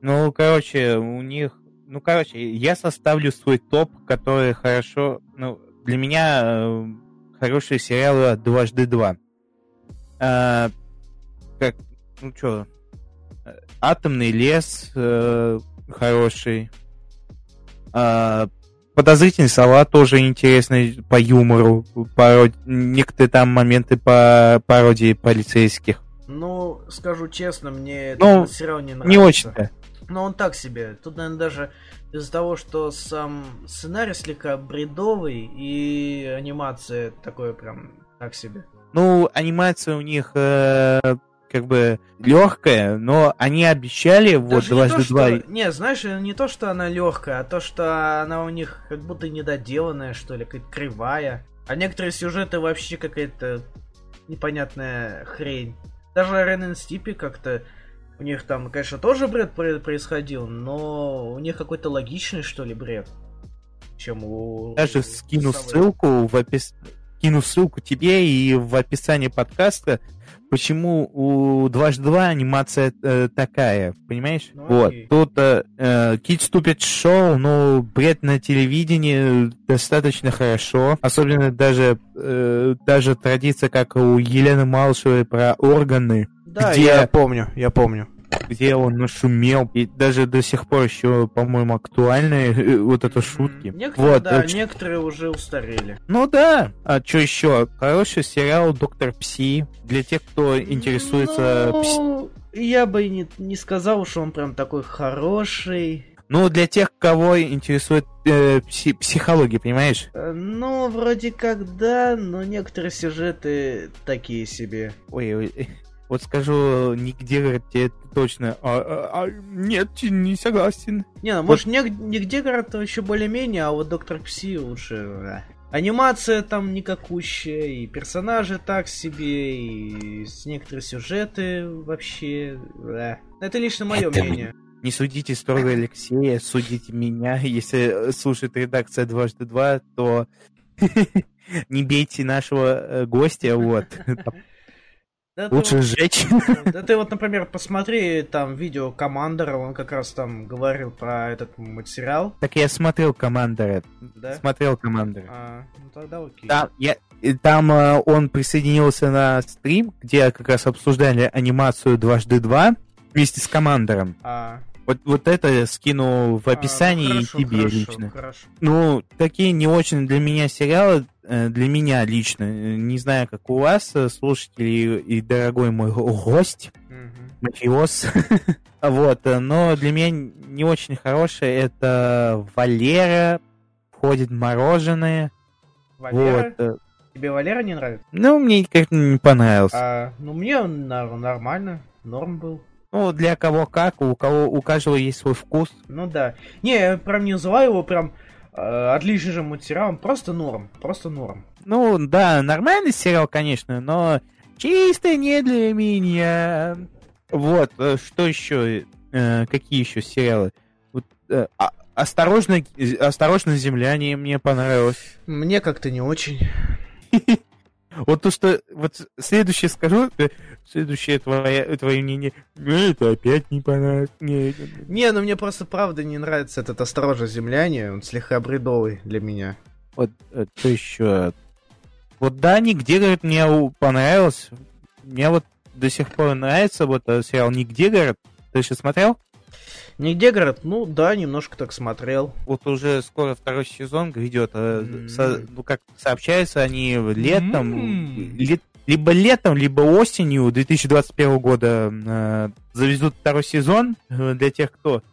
Ну, короче, у них... Ну, короче, я составлю свой топ, который хорошо... Ну, для меня э, хорошие сериалы «Дважды два». А, как... Ну, что... «Атомный лес» э, хороший. А, «Подозрительный салат» тоже интересный по юмору. Парод... Некоторые там моменты по пародии полицейских. Ну, скажу честно, мне Ну, этот сериал не нравится. Не очень-то. Но он так себе. Тут, наверное, даже из-за того, что сам сценарий слегка бредовый и анимация такое прям так себе. Ну, анимация у них э, как бы легкая, но они обещали вот Даже не то, дважды два. что- Не, знаешь, не то, что она легкая, а то, что она у них как будто недоделанная, что ли, какая-то кривая. А некоторые сюжеты вообще какая-то непонятная хрень. Даже Рен и Стипи как-то... У них там, конечно, тоже бред про- происходил, но у них какой-то логичный, что ли, бред. Чем у... Даже скину ссылку в опис... Кину ссылку тебе и в описании подкаста, почему у дважды два анимация э, такая, понимаешь? Ну, вот. окей. Тут э, э, Kid Stupid Show, ну, бред на телевидении достаточно хорошо. Особенно даже, э, даже традиция, как у Елены Малышевой про органы. Да, где- я помню, я помню. Где он нашумел, и даже до сих пор еще, по-моему, актуальны э, вот это шутки. Некоторые, Вот, да, э, некоторые уже устарели. Ну да, а что еще? Хороший сериал Доктор Пси для тех, кто интересуется. Ну, я бы не, не сказал, что он прям такой хороший. Ну для тех, кого интересует э, пси- психология, понимаешь? Э, Ну, вроде как да, но некоторые сюжеты такие себе. Ой, ой, вот скажу, нигде тебе точно. А, а, а, нет, не согласен. Не, ну, может, нег- нигде, говорят, еще более-менее, а вот Доктор Пси лучше... Анимация там никакущая, и персонажи так себе, и некоторые сюжеты вообще... э. Это лично мое Это мнение. Не судите строго Алексея, судите меня. Если э, слушает редакция дважды два, то не бейте нашего э, гостя, вот. Да Лучше вот- сжечь. Да ты вот, например, посмотри там видео Командора, он как раз там говорил про этот материал, Так я смотрел Командера. да? Смотрел Командера. А, ну тогда окей. Там, я, там э, он присоединился на стрим, где как раз обсуждали анимацию дважды два вместе с Командером. А, Вот, вот это скину в А, ну, описании хорошо, и тебе хорошо, лично. Хорошо. Ну, такие не очень для меня сериалы, для меня лично. э, Не знаю, как у вас, э, слушатели и дорогой мой го- гость, Мгм. мафиоз. Вот, э, но для меня не очень хорошее это Валера, входит мороженое. Валера? Вот. э, Тебе Валера не нравится? Ну, мне как-то не понравился. А, ну, мне он нормально, норм был. Ну, для кого как, у кого у каждого есть свой вкус. Ну да. Не, я прям не называю его прям э, отличным материалом, просто норм, просто норм. Ну, да, нормальный сериал, конечно, но чисто не для меня. Вот, э, что еще? э, Какие еще сериалы? Вот, а- осторожно, осторожно, земляне мне понравилось. Мне как-то не очень. Вот то, что вот следующее скажу, э, следующее твое, твое мнение. «Э, Это опять не понравилось. Не, Не, ну мне просто правда не нравится этот осторожно земляне, он слегка бредовый для меня. Вот э, что еще? Вот да, нигде, говорит, мне понравилось. Мне вот до сих пор нравится вот э, сериал Нигде, говорит. Ты еще смотрел? Нигде, говорят, ну да, немножко так смотрел. Вот уже скоро второй сезон грядет. э, М. со- ну, как сообщается, они летом, М. лет- либо летом, либо осенью 2021 года э, завезут второй сезон э, для тех, кто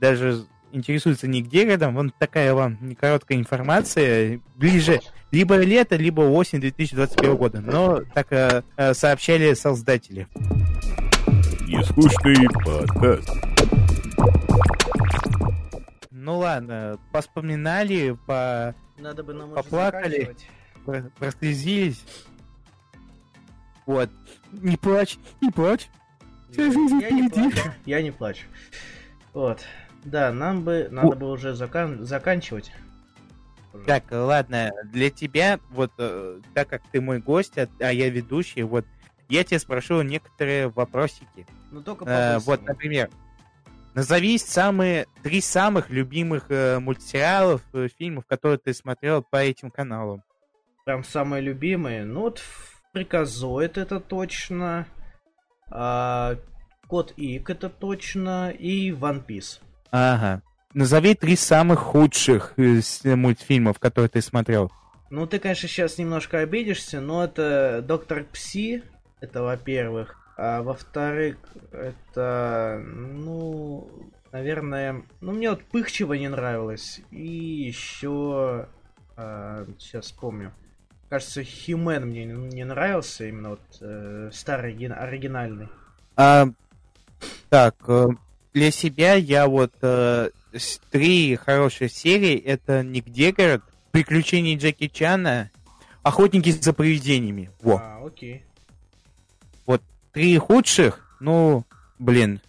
даже интересуется нигде годом. Вон такая вам короткая информация. Ближе либо лето, либо осень 2021 года. Но так э, э, сообщали создатели. Нескучный подкаст. Ну ладно, поспоминали, по Надо бы нам Поплакали. прослезились. Вот. Не плачь, не плачь. Жизнь Я не плачу. Я не плачу. Вот. Да, нам бы надо бы уже закан- заканчивать. Так, ладно, для тебя, вот, э, так как ты мой гость, а, а я ведущий, вот, я тебя спрошу некоторые вопросики. Ну только Э, по вот, например, назови самые, три самых любимых э, мультсериалов, э, фильмов, которые ты смотрел по этим каналам. Прям самые любимые. Ну вот Приказоид это точно. а, Кот Ик это точно. И One Piece. Ага. Назови три самых худших э, мультфильмов, которые ты смотрел. Ну ты, конечно, сейчас немножко обидишься, но это Доктор Пси. Это во-первых. А во-вторых, это, ну, наверное, ну мне вот Пыхчева не нравилось. И еще, сейчас вспомню. Кажется, Химен мне не нравился, именно вот э, старый оригина- оригинальный. А, так, э, для себя я вот э, три хорошие серии. Это «Нигде город», «Приключения Джеки Чана», «Охотники за привидениями». Во. А, окей. Три худших, ну, блин.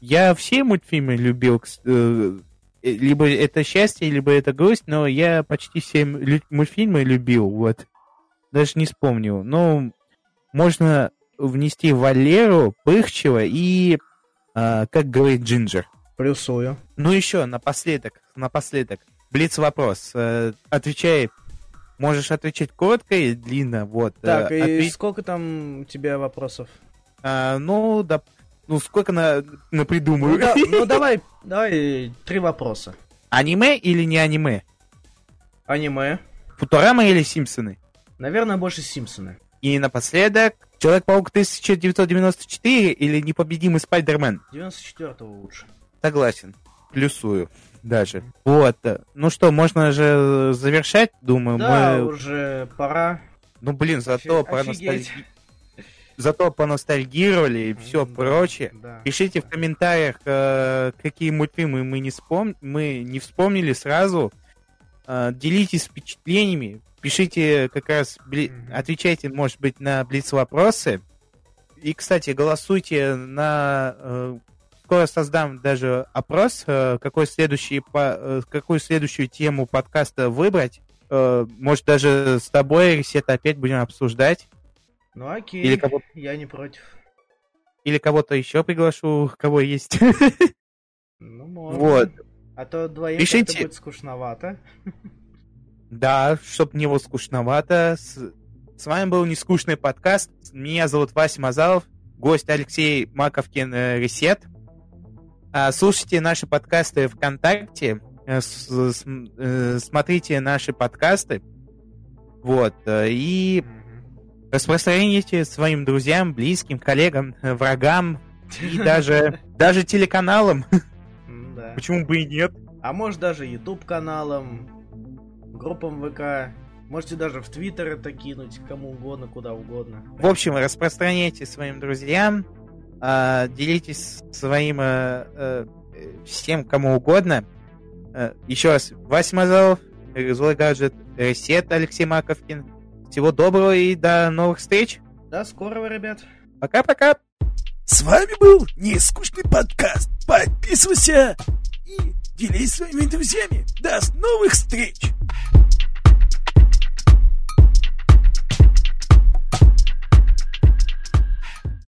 Я все мультфильмы любил, э, э, либо это счастье, либо это грусть, но я почти все мультфильмы любил, вот. Даже не вспомнил. Ну, можно внести Валеру, Пыхчева и, а, как говорит Джинджер. Плюсую. Ну еще, напоследок, напоследок. Блиц вопрос. Э, отвечай. Можешь отвечать коротко и длинно, вот. э, Так, и ответь- сколько там у тебя вопросов? а, ну, да, ну сколько на, на Ну, придумаю? да- ну, давай, давай три вопроса. Аниме или не аниме? Аниме. Футурама или Симпсоны? Наверное, больше Симпсоны. И напоследок, Человек-паук 1994 или Непобедимый Спайдермен? 94-го лучше. Согласен. Плюсую даже. Вот. э, Ну что, можно же завершать, думаю. Да, мы... уже пора. Ну, блин, зато, Офи- офигеть. поностальги- зато поностальгировали и все Да, прочее. да. Пишите в комментариях, э, какие мультфильмы мы не, вспом... мы не вспомнили сразу. Э, делитесь впечатлениями. Пишите как раз, бли- Мгм. отвечайте, может быть, на блиц-вопросы. И, кстати, голосуйте на... скоро создам даже опрос, э, какой следующий, э, какую следующую тему подкаста выбрать. Э, может, даже с тобой, Ресет, опять будем обсуждать. Ну окей, Или кого- я не против. Или кого-то еще приглашу, кого есть. Ну, можно. Вот. А то двоим Пишите. будет скучновато. Да, чтоб не было скучновато. С, с вами был нескучный подкаст. Меня зовут Вася Мазалов. Гость Алексей Маковкин Ресет. А, слушайте наши подкасты ВКонтакте, э, э, смотрите наши подкасты, вот, э, и распространяйте своим друзьям, близким, коллегам, врагам и даже, даже телеканалам. Да. Почему бы и нет? А может даже YouTube каналом, группам ВК. Можете даже в Твиттер это кинуть, кому угодно, куда угодно. В общем, распространяйте своим друзьям, а, делитесь своим э, э, всем, кому угодно. Э, Еще раз, Вася Мазалов, Злой гаджет, Ресет Алексей Маковкин. Всего доброго и до новых встреч. До скорого, ребят. Пока-пока. С вами был Нескучный подкаст. Подписывайся и делись своими друзьями. До новых встреч!